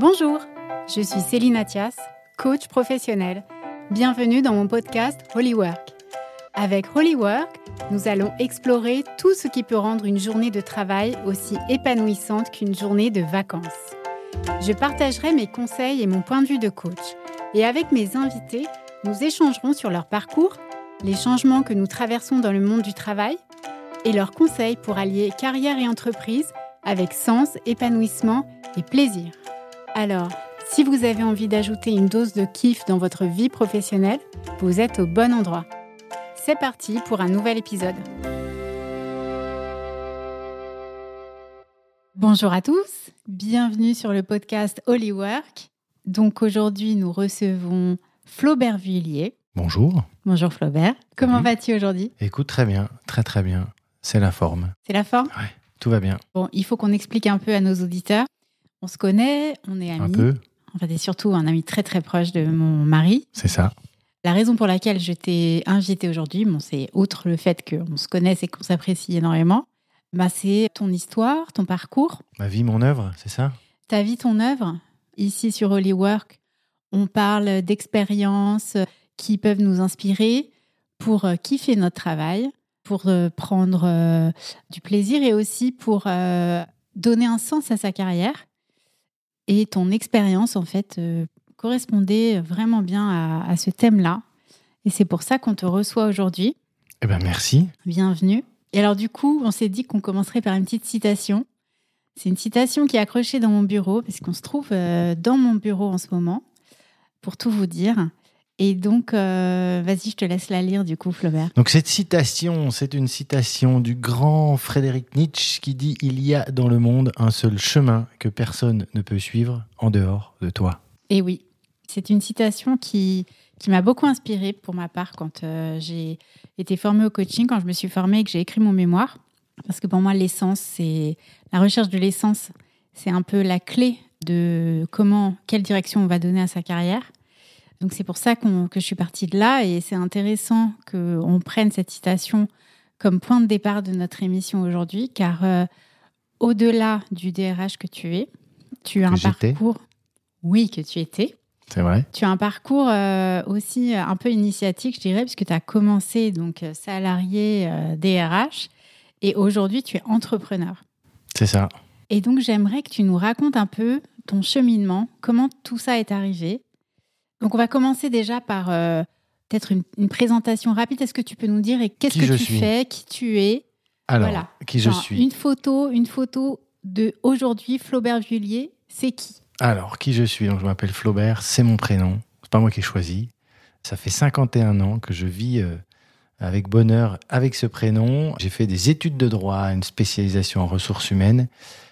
Bonjour, je suis Céline Athias, coach professionnel. Bienvenue dans mon podcast Holywork. Avec Holywork, nous allons explorer tout ce qui peut rendre une journée de travail aussi épanouissante qu'une journée de vacances. Je partagerai mes conseils et mon point de vue de coach. Et avec mes invités, nous échangerons sur leur parcours, les changements que nous traversons dans le monde du travail et leurs conseils pour allier carrière et entreprise avec sens, épanouissement et plaisir. Alors, si vous avez envie d'ajouter une dose de kiff dans votre vie professionnelle, vous êtes au bon endroit. C'est parti pour un nouvel épisode. Bonjour à tous, bienvenue sur le podcast Holywork. Donc aujourd'hui, nous recevons Flaubert Vuillier. Bonjour. Bonjour Flaubert. Comment vas-tu aujourd'hui? Écoute, très bien, très très bien. C'est la forme. C'est la forme? Ouais, tout va bien. Bon, il faut qu'on explique un peu à nos auditeurs. On se connaît, on est amis. Un peu, Enfin, t'es surtout un ami très très proche de mon mari. c'est ça. La raison pour laquelle je t'ai invité aujourd'hui, bon, c'est outre le fait qu'on se connaisse et qu'on s'apprécie énormément, bah, c'est ton histoire, ton parcours, Ma vie, mon œuvre, c'est ça? Ta vie, ton œuvre. Ici sur Holywork, on parle d'expériences qui peuvent nous inspirer pour euh, kiffer notre travail, pour euh, prendre euh, du plaisir et aussi pour donner un sens à sa carrière. Et ton expérience, en fait, euh, correspondait vraiment bien à, à ce thème-là. Et c'est pour ça qu'on te reçoit aujourd'hui. Eh ben merci. Bienvenue. Et alors du coup, on s'est dit qu'on commencerait par une petite citation. C'est une citation qui est accrochée dans mon bureau, parce qu'on se trouve euh, dans mon bureau en ce moment, pour tout vous dire. Et donc, euh, vas-y, je te laisse la lire du coup, Flaubert. Donc cette citation, c'est une citation du grand Frédéric Nietzsche qui dit Il y a dans le monde un seul chemin que personne ne peut suivre en dehors de toi. Et oui, c'est une citation qui, qui m'a beaucoup inspirée pour ma part quand euh, j'ai été formée au coaching, quand je me suis formée et que j'ai écrit mon mémoire. Parce que pour moi, l'essence, c'est la recherche de l'essence, c'est un peu la clé de comment, quelle direction on va donner à sa carrière. Donc c'est pour ça que je suis partie de là et c'est intéressant qu'on prenne cette citation comme point de départ de notre émission aujourd'hui, car euh, au-delà du DRH que tu es, tu as Que un parcours, oui, que tu étais, C'est vrai tu as un parcours euh, aussi un peu initiatique, je dirais, puisque tu as commencé donc euh, salarié euh, DRH et aujourd'hui tu es entrepreneur. C'est ça. Et donc j'aimerais que tu nous racontes un peu ton cheminement, comment tout ça est arrivé. Donc on va commencer déjà par euh, peut-être une, une présentation rapide. Est-ce que tu peux nous dire et qu'est-ce que tu suis fais, qui tu es? Alors, Voilà. qui je suis Une photo, une photo de aujourd'hui Flaubert Vullier, c'est qui? Alors, qui je suis? Donc je m'appelle Flaubert, c'est mon prénom. C'est pas moi qui ai choisi. Ça fait 51 ans que je vis euh, avec bonheur avec ce prénom. J'ai fait des études de droit, une spécialisation en ressources humaines.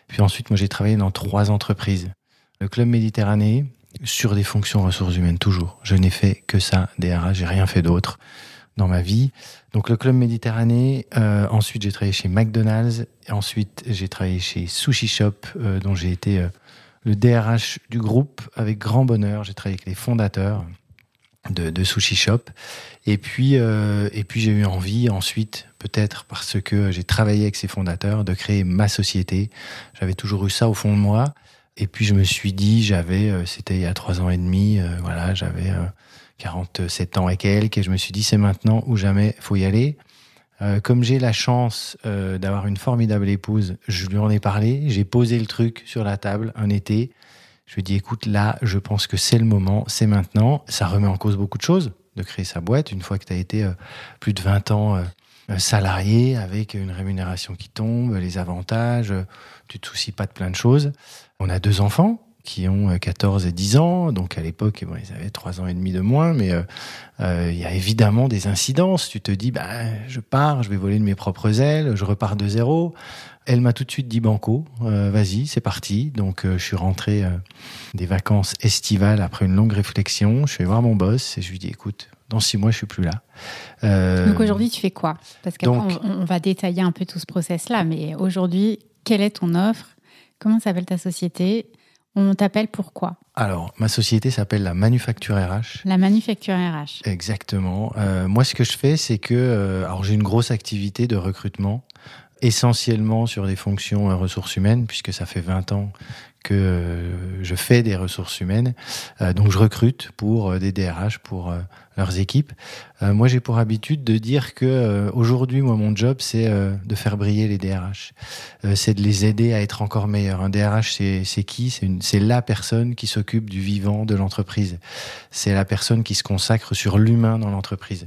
Puis ensuite, moi, j'ai travaillé dans trois entreprises. Le Club Méditerranée, sur des fonctions ressources humaines, toujours. Je n'ai fait que ça, DRH, j'ai rien fait d'autre dans ma vie. Donc le Club Méditerranée, euh, ensuite j'ai travaillé chez McDonald's, et ensuite j'ai travaillé chez Sushi Shop, euh, dont j'ai été euh, le DRH du groupe avec grand bonheur. J'ai travaillé avec les fondateurs de, de Sushi Shop. Et puis, euh, et puis j'ai eu envie ensuite, peut-être parce que j'ai travaillé avec ces fondateurs, de créer ma société. J'avais toujours eu ça au fond de moi. Et puis je me suis dit, j'avais, euh, c'était il y a trois ans et demi, euh, voilà, j'avais euh, 47 ans et quelques, et je me suis dit, c'est maintenant ou jamais, faut y aller. Euh, comme j'ai la chance euh, d'avoir une formidable épouse, je lui en ai parlé, j'ai posé le truc sur la table un été. Je lui ai dit, écoute, là, je pense que c'est le moment, c'est maintenant. Ça remet en cause beaucoup de choses de créer sa boîte une fois que tu as été euh, plus de 20 ans euh, euh, salarié avec une rémunération qui tombe, les avantages, euh, tu te soucies pas de plein de choses. On a deux enfants qui ont euh, 14 et 10 ans, donc à l'époque, bon, ils avaient 3 ans et demi de moins, mais euh, euh, il y a évidemment des incidences. Tu te dis, bah, je pars, je vais voler de mes propres ailes, je repars de zéro. Elle m'a tout de suite dit banco, euh, vas-y, c'est parti. Donc euh, je suis rentré euh, des vacances estivales après une longue réflexion. Je suis allé voir mon boss et je lui dis, écoute, dans six mois, je suis plus là. Euh, Donc aujourd'hui, tu fais quoi? Parce qu'après, donc- on, on va détailler un peu tout ce process-là, mais aujourd'hui, quelle est ton offre? Comment s'appelle ta société? On t'appelle pourquoi Alors, ma société s'appelle la Manufacture RH. La manufacture RH. Exactement. Euh, moi, ce que je fais, c'est que, euh, alors, j'ai une grosse activité de recrutement, essentiellement sur des fonctions euh, ressources humaines, puisque ça fait 20 ans que je fais des ressources humaines. donc je recrute pour des DRH, pour leurs équipes. Euh, moi, j'ai pour habitude de dire que euh, aujourd'hui, moi, mon job, c'est euh, de faire briller les DRH. c'est de les aider à être encore meilleurs. Un DRH, c'est qui? C'est la personne qui s'occupe du vivant de l'entreprise. C'est la personne qui se consacre sur l'humain dans l'entreprise.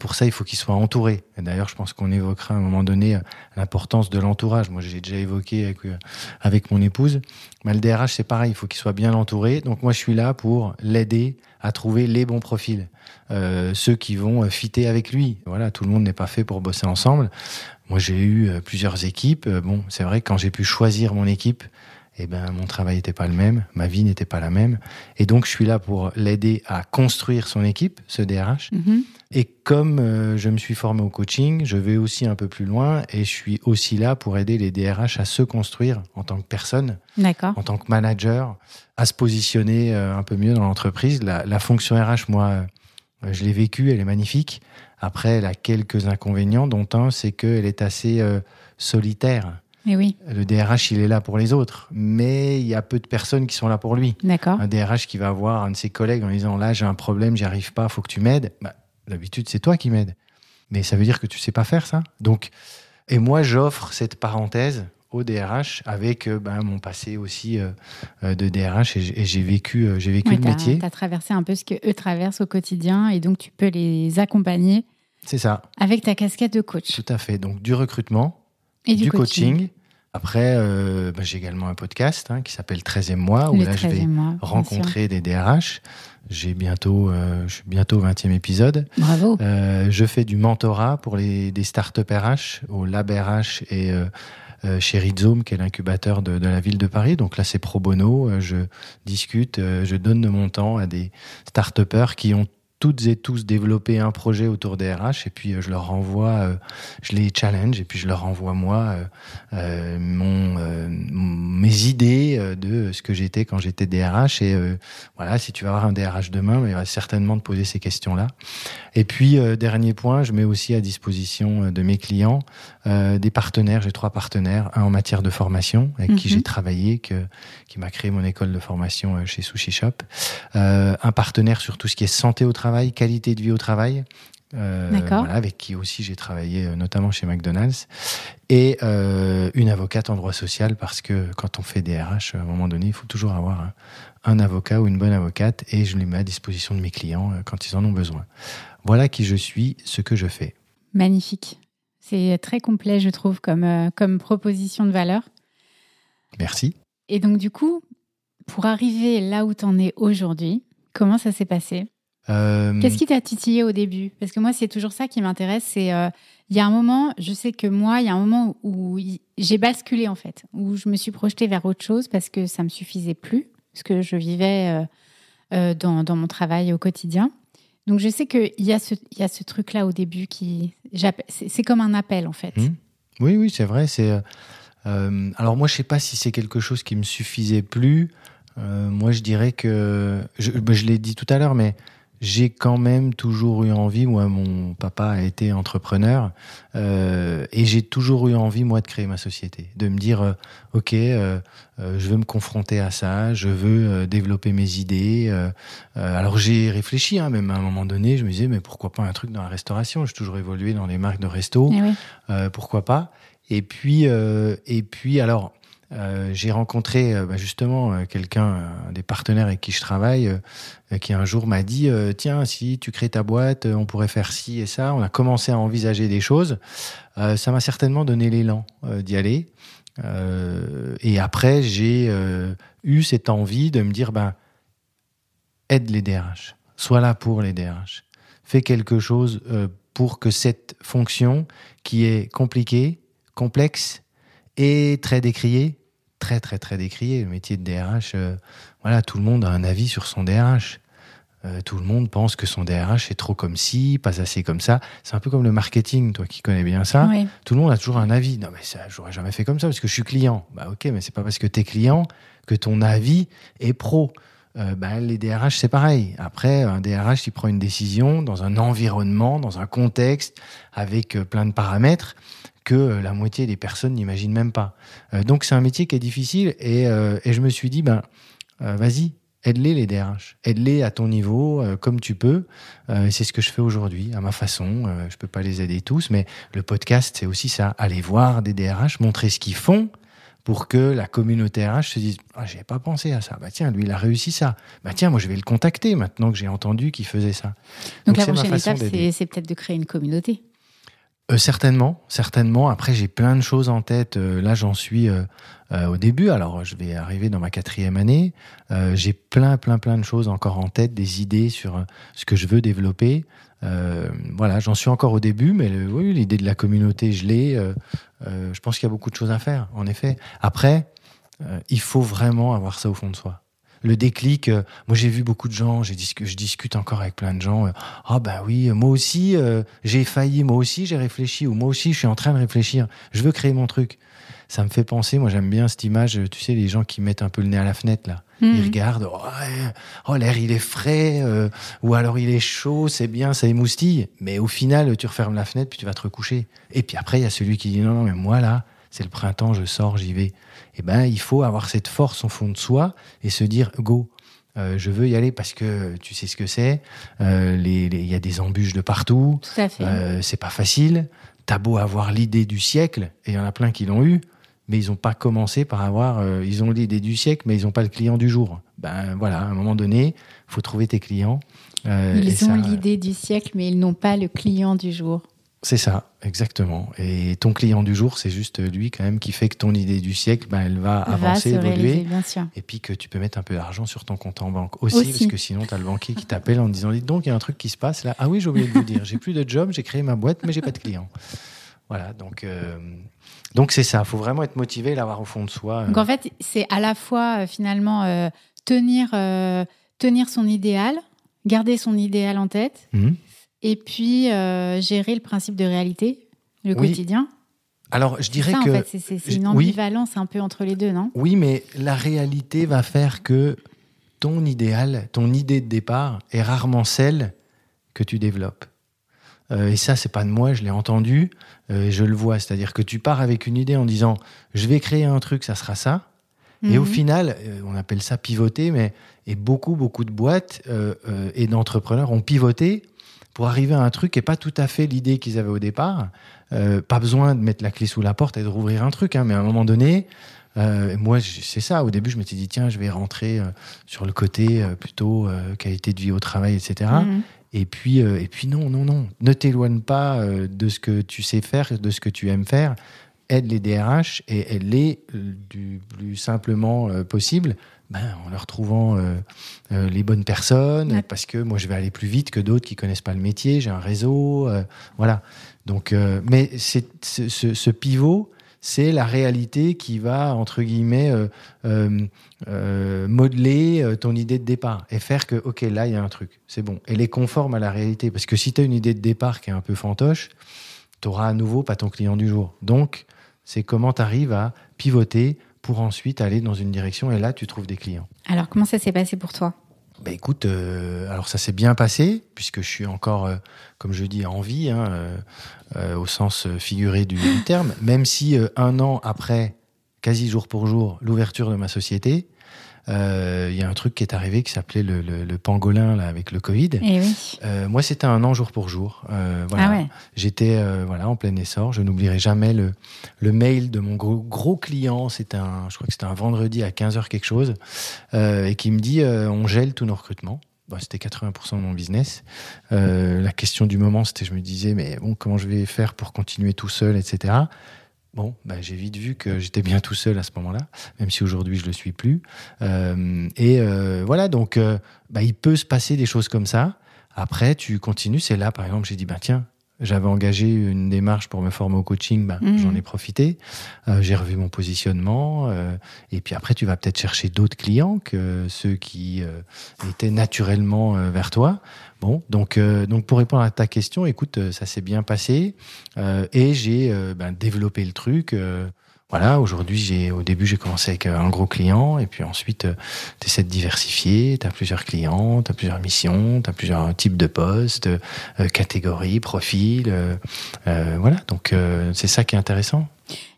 pour ça, il faut qu'il soit entouré. D'ailleurs, je pense qu'on évoquera à un moment donné l'importance de l'entourage. Moi, j'ai déjà évoqué avec, avec mon épouse. Mais le DRH, c'est pareil. Il faut qu'il soit bien entouré. Donc, moi, je suis là pour l'aider à trouver les bons profils. Euh, ceux qui vont euh, fitter avec lui. Voilà, tout le monde n'est pas fait pour bosser ensemble. Moi, j'ai eu euh, plusieurs équipes. Bon, c'est vrai que quand j'ai pu choisir mon équipe, eh ben, mon travail n'était pas le même, ma vie n'était pas la même. Et donc, je suis là pour l'aider à construire son équipe, ce DRH. Mhm. Et comme je me suis formé au coaching, je vais aussi un peu plus loin et je suis aussi là pour aider les DRH à se construire en tant que personne, en tant que manager, à se positionner un peu mieux dans l'entreprise. La, la, fonction RH, moi, euh, je l'ai vécue, elle est magnifique. Après, elle a quelques inconvénients, dont un, c'est qu'elle est assez euh, solitaire. Mais oui. Le DRH, il est là pour les autres, mais il y a peu de personnes qui sont là pour lui. D'accord. Un DRH qui va voir un de ses collègues en disant là, j'ai un problème, j'y arrive pas, faut que tu m'aides. Bah, D'habitude, c'est toi qui m'aides. Mais ça veut dire que tu sais pas faire ça. Donc, et moi, j'offre cette parenthèse au DRH avec euh, ben, mon passé aussi euh, euh, de DRH et j'ai vécu, j'ai vécu le métier. Tu as traversé un peu ce qu'eux traversent au quotidien et donc tu peux les accompagner. C'est ça. Avec ta casquette de coach. Tout à fait. Donc du recrutement, et du, coaching. Après, ben, j'ai également un podcast hein, qui s'appelle 13e mois, où là je vais rencontrer des DRH. J'ai bientôt, je suis bientôt au 20e épisode. Bravo. je fais du mentorat pour les, des startups RH, au Lab RH et euh, chez Rhizome, qui est l'incubateur de, de, la ville de Paris. Donc là, c'est pro bono. Euh, je discute, euh, je donne de mon temps à des start qui ont toutes et tous développer un projet autour des RH et puis euh, je leur renvoie, euh, je les challenge et puis je leur renvoie moi euh, mon, mes idées de ce que j'étais quand j'étais DRH et voilà si tu vas avoir un DRH demain il va certainement te poser ces questions là et puis dernier point je mets aussi à disposition de mes clients des partenaires. J'ai trois partenaires un en matière de formation avec qui j'ai mhm. travaillé que, qui m'a créé mon école de formation chez Sushi Shop. Un partenaire sur tout ce qui est santé au travail qualité de vie au travail. Euh, voilà, avec qui aussi j'ai travaillé euh, notamment chez McDonald's. Et euh, une avocate en droit social parce que quand on fait des RH à un moment donné il faut toujours avoir un, avocat ou une bonne avocate et je les mets à disposition de mes clients quand ils en ont besoin. Voilà qui je suis ce que je fais. Magnifique. C'est très complet je trouve comme, comme proposition de valeur. Merci. Et donc du coup pour arriver là où tu en es aujourd'hui comment ça s'est passé? Euh, Qu'est-ce qui t'a titillé au début? Parce que moi, c'est toujours ça qui m'intéresse. C'est euh, il y a un moment, je sais que moi, il y a un moment où j'ai basculé en fait, où je me suis projetée vers autre chose parce que ça me suffisait plus, ce que je vivais euh, dans, dans, mon travail au quotidien. Donc je sais qu'il y a ce, il y a ce truc-là au début qui, c'est comme un appel en fait. Mmh. Oui, oui, c'est vrai. C'est alors moi, je sais pas si c'est quelque chose qui me suffisait plus. moi, je dirais que je, ben, je l'ai dit tout à l'heure, mais j'ai quand même toujours eu envie, moi mon papa a été entrepreneur, euh, et j'ai toujours eu envie, moi, de créer ma société, de me dire, euh, ok, euh, euh, je veux me confronter à ça, je veux euh, développer mes idées. Euh, alors j'ai réfléchi, hein, même à un moment donné, je me disais, mais pourquoi pas un truc dans la restauration J'ai toujours évolué dans les marques de resto, eh pourquoi pas Et puis, et puis alors euh, j'ai rencontré euh, bah, justement euh, quelqu'un, des partenaires avec qui je travaille, qui un jour m'a dit tiens si tu crées ta boîte, on pourrait faire ci et ça. On a commencé à envisager des choses. ça m'a certainement donné l'élan d'y aller. et après j'ai eu cette envie de me dire ben aide les DRH, sois là pour les DRH, fais quelque chose pour que cette fonction qui est compliquée, complexe et très décriée très très très décrié. Le métier de DRH, euh, voilà, tout le monde a un avis sur son DRH. Euh, tout le monde pense que son DRH est trop comme ci, pas assez comme ça. C'est un peu comme le marketing, toi qui connais bien ça. Tout le monde a toujours un avis. Non, mais ça, j'aurais jamais fait comme ça parce que je suis client. Bah ok, mais c'est pas parce que tu es client que ton avis est pro. Euh, bah, les DRH, c'est pareil. Après, un DRH, il prend une décision dans un environnement, dans un contexte, avec plein de paramètres que la moitié des personnes n'imaginent même pas. donc c'est un métier qui est difficile et, et je me suis dit, ben, vas-y, aide-les les DRH, aide-les à ton niveau comme tu peux. c'est ce que je fais aujourd'hui à ma façon. je peux pas les aider tous, mais le podcast c'est aussi ça, aller voir des DRH, montrer ce qu'ils font pour que la communauté RH se dise ah j'avais pas pensé à ça. Bah tiens lui il a réussi ça. Bah tiens moi je vais le contacter maintenant que j'ai entendu qu'il faisait ça. Donc, la prochaine étape c'est peut-être de créer une communauté euh, certainement certainement après j'ai plein de choses en tête euh, là j'en suis euh, au début alors je vais arriver dans ma quatrième année j'ai plein plein plein de choses encore en tête des idées sur ce que je veux développer euh, voilà, j'en suis encore au début, mais oui, l'idée de la communauté, je l'ai. Euh, euh, je pense qu'il y a beaucoup de choses à faire, en effet. Après, il faut vraiment avoir ça au fond de soi. Le déclic, moi j'ai vu beaucoup de gens, je discute encore avec plein de gens. Ah bah oui, moi aussi j'ai failli, moi aussi j'ai réfléchi, ou moi aussi je suis en train de réfléchir. Je veux créer mon truc ça me fait penser, moi j'aime bien cette image, tu sais, les gens qui mettent un peu le nez à la fenêtre là. Ils mhm. regardent, oh, oh, l'air il est frais, euh, ou alors il est chaud, c'est bien, ça émoustille. Mais au final, tu refermes la fenêtre, puis tu vas te recoucher. Et puis après, il y a celui qui dit, non, non, mais moi là, c'est le printemps, je sors, j'y vais. Eh ben, il faut avoir cette force au fond de soi et se dire, go, euh, je veux y aller parce que tu sais ce que c'est. Euh, il y a des embûches de partout. Tout à fait. Euh, c'est pas facile. T'as beau avoir l'idée du siècle, et il y en a plein qui l'ont eu mais ils n'ont pas commencé par avoir, euh, ils ont l'idée du siècle, mais ils n'ont pas le client du jour. Ben voilà, à un moment donné, faut trouver tes clients. Ils ont l'idée du siècle, mais ils n'ont pas le client du jour. C'est ça, exactement. Et ton client du jour, c'est juste lui quand même qui fait que ton idée du siècle, ben, elle va, avancer, évoluer. Bien sûr. Et puis que tu peux mettre un peu d'argent sur ton compte en banque aussi, parce que sinon tu as le banquier qui t'appelle en disant, dites donc, il y a un truc qui se passe là. Ah oui, j'ai oublié de vous dire, j'ai plus de job, j'ai créé ma boîte, mais j'ai pas de clients. Voilà, donc euh, donc c'est ça. Il faut vraiment être motivé, l'avoir au fond de soi. Donc en fait, c'est à la fois euh, finalement euh, tenir tenir son idéal, garder son idéal en tête, mhm. Et puis gérer le principe de réalité, le quotidien. Alors, je dirais ça, que. En fait, c'est une ambivalence un peu entre les deux, non? Oui, mais la réalité va faire que ton idéal, ton idée de départ est rarement celle que tu développes. Euh, et ça, c'est pas de moi, je l'ai entendu, euh, je le vois. C'est-à-dire que tu pars avec une idée en disant, je vais créer un truc, ça sera ça. Et au mhm. final, euh, on appelle ça pivoter, mais et beaucoup, beaucoup de boîtes et d'entrepreneurs ont pivoté pour arriver à un truc qui n'est pas tout à fait l'idée qu'ils avaient au départ. pas besoin de mettre la clé sous la porte et de rouvrir un truc, hein, mais à un moment donné, moi, c'est ça. Au début, je m'étais dit, tiens, je vais rentrer sur le côté plutôt qualité de vie au travail, etc. Et puis, euh, et puis non, non, non. Ne t'éloigne pas euh, de ce que tu sais faire, de ce que tu aimes faire. Aide les DRH et aide-les euh, du plus simplement possible ben, en leur trouvant les bonnes personnes. Parce que moi, je vais aller plus vite que d'autres qui connaissent pas le métier. J'ai un réseau. voilà. Donc, mais c'est ce, ce, pivot, c'est la réalité qui va, entre guillemets, euh, euh, euh, modeler ton idée de départ et faire que, OK, là, il y a un truc, c'est bon. Elle est conforme à la réalité. Parce que si tu as une idée de départ qui est un peu fantoche, tu auras à nouveau pas ton client du jour. Donc, c'est comment tu arrives à pivoter pour ensuite aller dans une direction et là, tu trouves des clients. Alors, comment ça s'est passé pour toi? Bah écoute, euh, alors ça s'est bien passé puisque je suis encore, euh, comme je dis, en vie, hein, euh, au sens figuré du, terme. Même si un an après, quasi jour pour jour, l'ouverture de ma société, il y a un truc qui est arrivé qui s'appelait le, le, pangolin là avec le Covid. Et eh oui. euh, moi, c'était un an jour pour jour. Euh, voilà. Ah ouais. J'étais euh, voilà en plein essor. Je n'oublierai jamais le, le mail de mon gros, gros client. C'était un, je crois que c'était un vendredi à 15h quelque chose, euh, et qui me dit on gèle tous nos recrutements. Bah, c'était 80% de mon business. la question du moment, c'était je me disais mais bon comment je vais faire pour continuer tout seul, etc. Bon, bah, j'ai vite vu que j'étais bien tout seul à ce moment-là, même si aujourd'hui je le suis plus. Euh, et euh, voilà, donc euh, bah, il peut se passer des choses comme ça. Après, tu continues. C'est là, par exemple, j'ai dit, bah tiens, j'avais engagé une démarche pour me former au coaching, mmh. j'en ai profité. Euh, j'ai revu mon positionnement. Euh, et puis après, tu vas peut-être chercher d'autres clients que ceux qui euh, étaient naturellement vers toi. Bon, donc, donc pour répondre à ta question, écoute, ça s'est bien passé et j'ai ben, développé le truc voilà, aujourd'hui, j'ai, au début, j'ai commencé avec un gros client, et puis ensuite, tu essaies de diversifier, tu as plusieurs clients, tu as plusieurs missions, tu as plusieurs types de postes, catégories, profils, voilà, donc c'est ça qui est intéressant.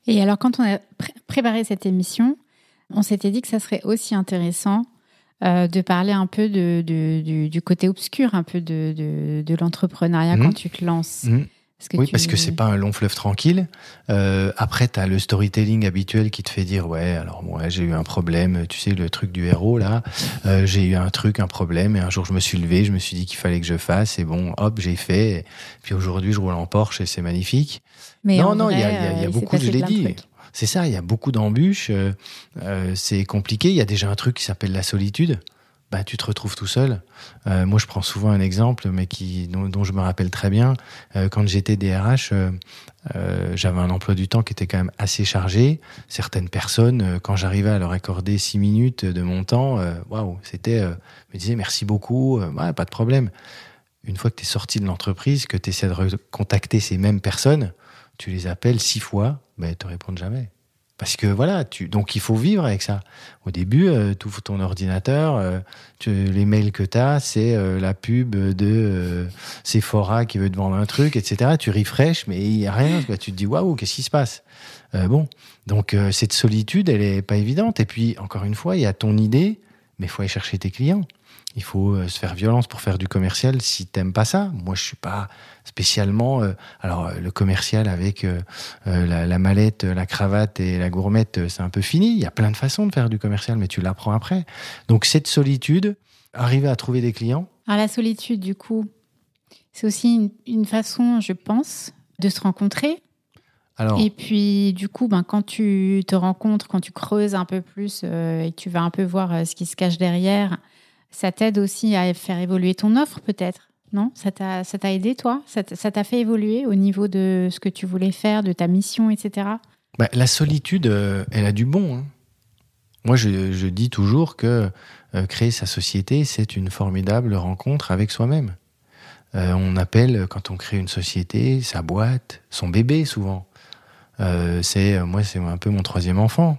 Et alors, quand on a préparé cette émission, on s'était dit que ça serait aussi intéressant euh, de parler un peu de, du, côté obscur, un peu de, de, l'entrepreneuriat quand mmh. tu te lances. Mmh. oui, parce que c'est pas un long fleuve tranquille. Euh, après, tu as le storytelling habituel qui te fait dire ouais, alors moi j'ai eu un problème, tu sais le truc du héros là, euh, j'ai eu un truc, un problème, et un jour je me suis levé, je me suis dit qu'il fallait que je fasse, et bon, hop, j'ai fait. Et puis aujourd'hui, je roule en Porsche et c'est magnifique. Mais non, non, il y a, y a beaucoup, je l'ai dit c'est ça, il y a beaucoup d'embûches, euh, euh, c'est compliqué. Il y a déjà un truc qui s'appelle la solitude. Bah, tu te retrouves tout seul. Euh, moi, je prends souvent un exemple, mais qui, dont, je me rappelle très bien. quand j'étais DRH, j'avais un emploi du temps qui était quand même assez chargé. Certaines personnes, quand j'arrivais à leur accorder six minutes de mon temps, waouh, c'était, me disaient merci beaucoup, pas de problème. Une fois que tu es sorti de l'entreprise, que tu essaies de contacter ces mêmes personnes, tu les appelles six fois, ben, ils te répondent jamais. Parce que voilà, tu, donc il faut vivre avec ça. Au début, euh, ouvres ton ordinateur, euh, les mails que tu as, c'est euh, la pub de Sephora qui veut te vendre un truc, etc. Tu refresh, mais il n'y a rien. tu te dis, waouh, qu'est-ce qui se passe? Bon, donc cette solitude, elle est pas évidente. Et puis, encore une fois, il y a ton idée, mais il faut aller chercher tes clients il faut euh, se faire violence pour faire du commercial si t'aimes pas ça. Moi, je suis pas spécialement. Euh, alors, euh, le commercial avec la, mallette, la cravate et la gourmette, c'est un peu fini. Il y a plein de façons de faire du commercial, mais tu l'apprends après. Donc, cette solitude, arriver à trouver des clients. Alors, la solitude, du coup, c'est aussi une, façon, je pense, de se rencontrer. Alors, et puis, du coup, ben, quand tu te rencontres, quand tu creuses un peu plus et que tu vas un peu voir ce qui se cache derrière, ça t'aide aussi à faire évoluer ton offre peut-être non Ça t'a aidé, toi? Ça t'a fait évoluer au niveau de ce que tu voulais faire, de ta mission, etc. Bah, la solitude, euh, elle a du bon. Hein. Moi, je, dis toujours que euh, créer sa société, c'est une formidable rencontre avec soi-même. Euh, on appelle, quand on crée une société, sa boîte, son bébé souvent. c'est moi, c'est un peu mon troisième enfant.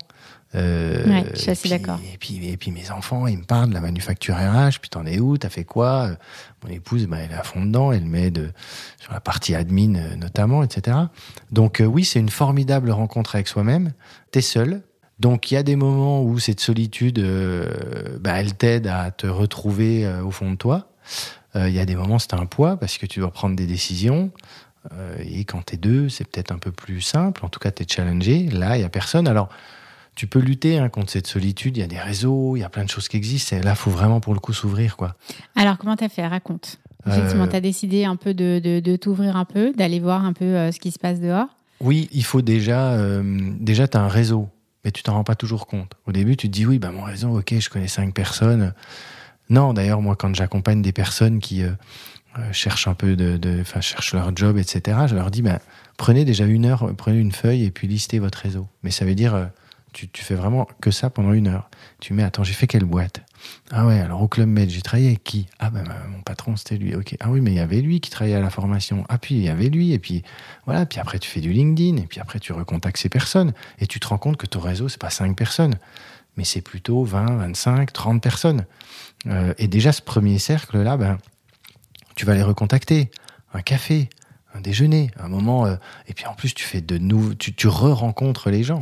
Euh, je suis assez d'accord. Et puis, et puis mes enfants, ils me parlent de la manufacture RH, puis t'en es où, t'as fait quoi? Mon épouse, bah, elle est à fond dedans, elle m'aide sur la partie admin euh, notamment, etc. Donc euh, oui, c'est une formidable rencontre avec soi-même. T'es seul, donc il y a des moments où cette solitude, bah, elle t'aide à te retrouver au fond de toi. Il y a des moments c'est un poids parce que tu dois prendre des décisions. et quand t'es deux, c'est peut-être un peu plus simple. En tout cas, t'es challengé. Là, il y a personne. Alors tu peux lutter hein, contre cette solitude. Il y a des réseaux, il y a plein de choses qui existent. Et là, il faut vraiment pour le coup s'ouvrir, quoi. Alors, comment t'as fait? Raconte. Effectivement, euh... tu as décidé un peu de, de, t'ouvrir un peu, d'aller voir un peu euh, ce qui se passe dehors? Oui, il faut déjà. Euh, déjà, tu as un réseau, mais tu t'en rends pas toujours compte. Au début, tu te dis oui, bah, mon réseau, ok, je connais cinq personnes. Non, d'ailleurs, moi, quand j'accompagne des personnes qui euh, cherchent un peu de. Enfin, cherchent leur job, etc., je leur dis bah, prenez déjà une heure, prenez une feuille et puis listez votre réseau. Mais ça veut dire tu, fais vraiment que ça pendant une heure. Tu mets, attends, j'ai fait quelle boîte? Ah ouais, alors au Club Med, j'ai travaillé avec qui? Ah ben mon patron, c'était lui. Ok. Ah oui, mais il y avait lui qui travaillait à la formation. Ah puis il y avait lui. Et puis voilà, puis après tu fais du LinkedIn. Et puis après tu recontactes ces personnes. Et tu te rends compte que ton réseau, c'est pas cinq personnes, mais c'est plutôt 20, 25, 30 personnes. Euh, et déjà, ce premier cercle-là, ben, tu vas les recontacter. Un café, un déjeuner, un moment. Euh, et puis en plus, tu fais de nouveaux, tu, tu re-rencontres les gens.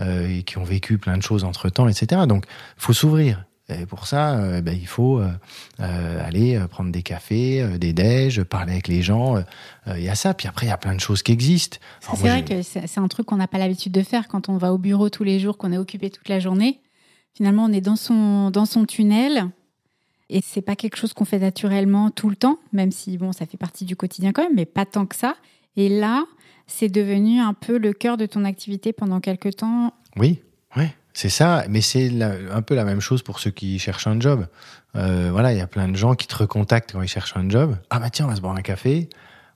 Euh, et qui ont vécu plein de choses entre temps, etc. Donc, faut s'ouvrir. Et pour ça, euh, ben, il faut euh, aller prendre des cafés, des déj, parler avec les gens. Il y a ça. Puis après, il y a plein de choses qui existent. C'est vrai que c'est un truc qu'on n'a pas l'habitude de faire quand on va au bureau tous les jours, qu'on est occupé toute la journée. Finalement, on est dans son, dans son tunnel. Et c'est pas quelque chose qu'on fait naturellement tout le temps, même si bon, ça fait partie du quotidien quand même, mais pas tant que ça. Et là, c'est devenu un peu le cœur de ton activité pendant quelques temps. Oui, oui. C'est ça, mais c'est un peu la même chose pour ceux qui cherchent un job. Euh, voilà, il y a plein de gens qui te recontactent quand ils cherchent un job. Ah bah tiens, on va se boire un café.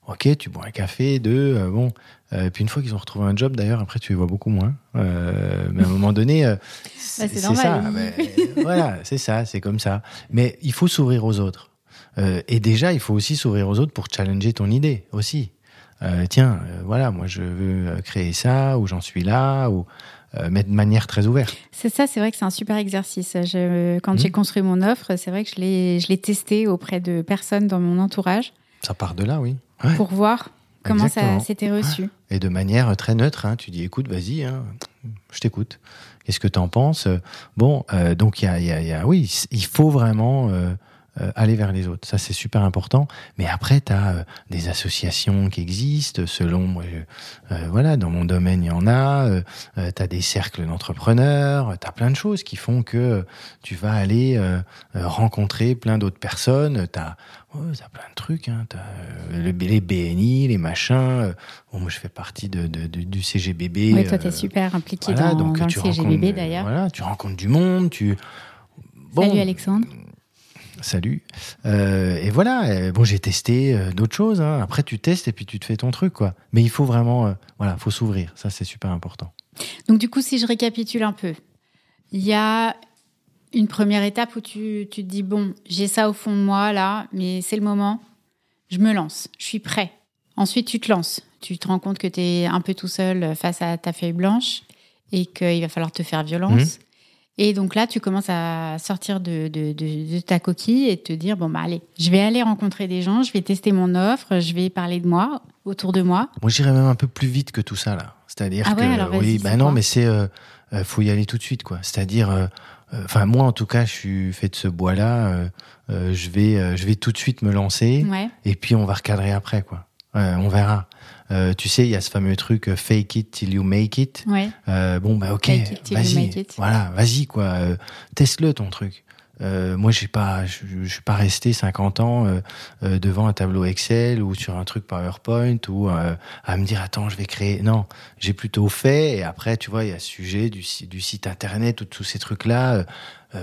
Ok, tu bois un café, deux, euh, bon. Euh, puis une fois qu'ils ont retrouvé un job, d'ailleurs, après tu les vois beaucoup moins. mais à un moment donné, c'est ça. voilà, c'est ça, c'est comme ça. Mais il faut s'ouvrir aux autres. et déjà, il faut aussi s'ouvrir aux autres pour challenger ton idée aussi. Euh, tiens, euh, voilà, moi je veux euh, créer ça, ou j'en suis là, ou euh, mais de manière très ouverte. C'est ça, c'est vrai que c'est un super exercice. Je, quand j'ai construit mon offre, c'est vrai que je l'ai, testé auprès de personnes dans mon entourage Ça part de là, oui. Ouais. pour voir comment Exactement. ça s'était reçu. Et de manière très neutre, hein, tu dis écoute, vas-y, hein, je t'écoute. Qu'est-ce que tu en penses? Bon, donc il y a, y a- y a- oui, il faut vraiment aller vers les autres. Ça, c'est super important. Mais après, tu as des associations qui existent. Selon moi, je- euh, voilà, dans mon domaine, il y en a. tu as des cercles d'entrepreneurs. Tu as plein de choses qui font que tu vas aller euh, euh, rencontrer plein d'autres personnes. Tu as plein de trucs. Hein. As les BNI, les machins. euh, Bon, moi, je fais partie de, de- de- du CGBB. Oui, toi, tu es euh, super impliqué voilà, dans, donc dans le CGBB euh, d'ailleurs. Voilà, tu rencontres du monde, tu. Salut Alexandre. Salut. Euh, et voilà. euh, Bon, j'ai testé euh, d'autres choses. hein. Après, tu testes et puis tu te fais ton truc, quoi. Mais il faut vraiment, euh, voilà, faut s'ouvrir. Ça, c'est super important. Donc du coup, si je récapitule un peu, il y a une première étape où tu, tu te dis, bon, j'ai ça au fond de moi là, mais c'est le moment, je me lance, je suis prêt. Ensuite, tu te lances. Tu te rends compte que tu es un peu tout seul face à ta feuille blanche et qu'il va falloir te faire violence. Et donc là, tu commences à sortir de, de, de- de ta coquille et te dire, bon, bah allez, je vais aller rencontrer des gens, je vais tester mon offre, je vais parler de moi, autour de moi. Moi, j'irais même un peu plus vite que tout ça, là. C'est-à-dire Ah que, ouais, alors vas-y, oui, ben non, mais c'est, euh, euh, faut y aller tout de suite, quoi. C'est-à-dire, euh, euh, enfin, moi, en tout cas, je suis fait de ce bois-là. je vais, je vais tout de suite me lancer. Ouais. et puis on va recadrer après quoi. On verra. Euh, tu sais, il y a ce fameux truc euh, fake it till you make it. Ouais. Euh, bon bah ok, Fake it till you vas-y, make it. voilà, vas-y quoi, teste-le ton truc. Euh, moi, j'ai pas, je, je suis pas resté 50 ans euh, euh, devant un tableau Excel ou sur un truc PowerPoint ou à me dire attends, je vais créer. Non, j'ai plutôt fait et après, tu vois, il y a ce sujet du, si- du site internet ou tous ces trucs là.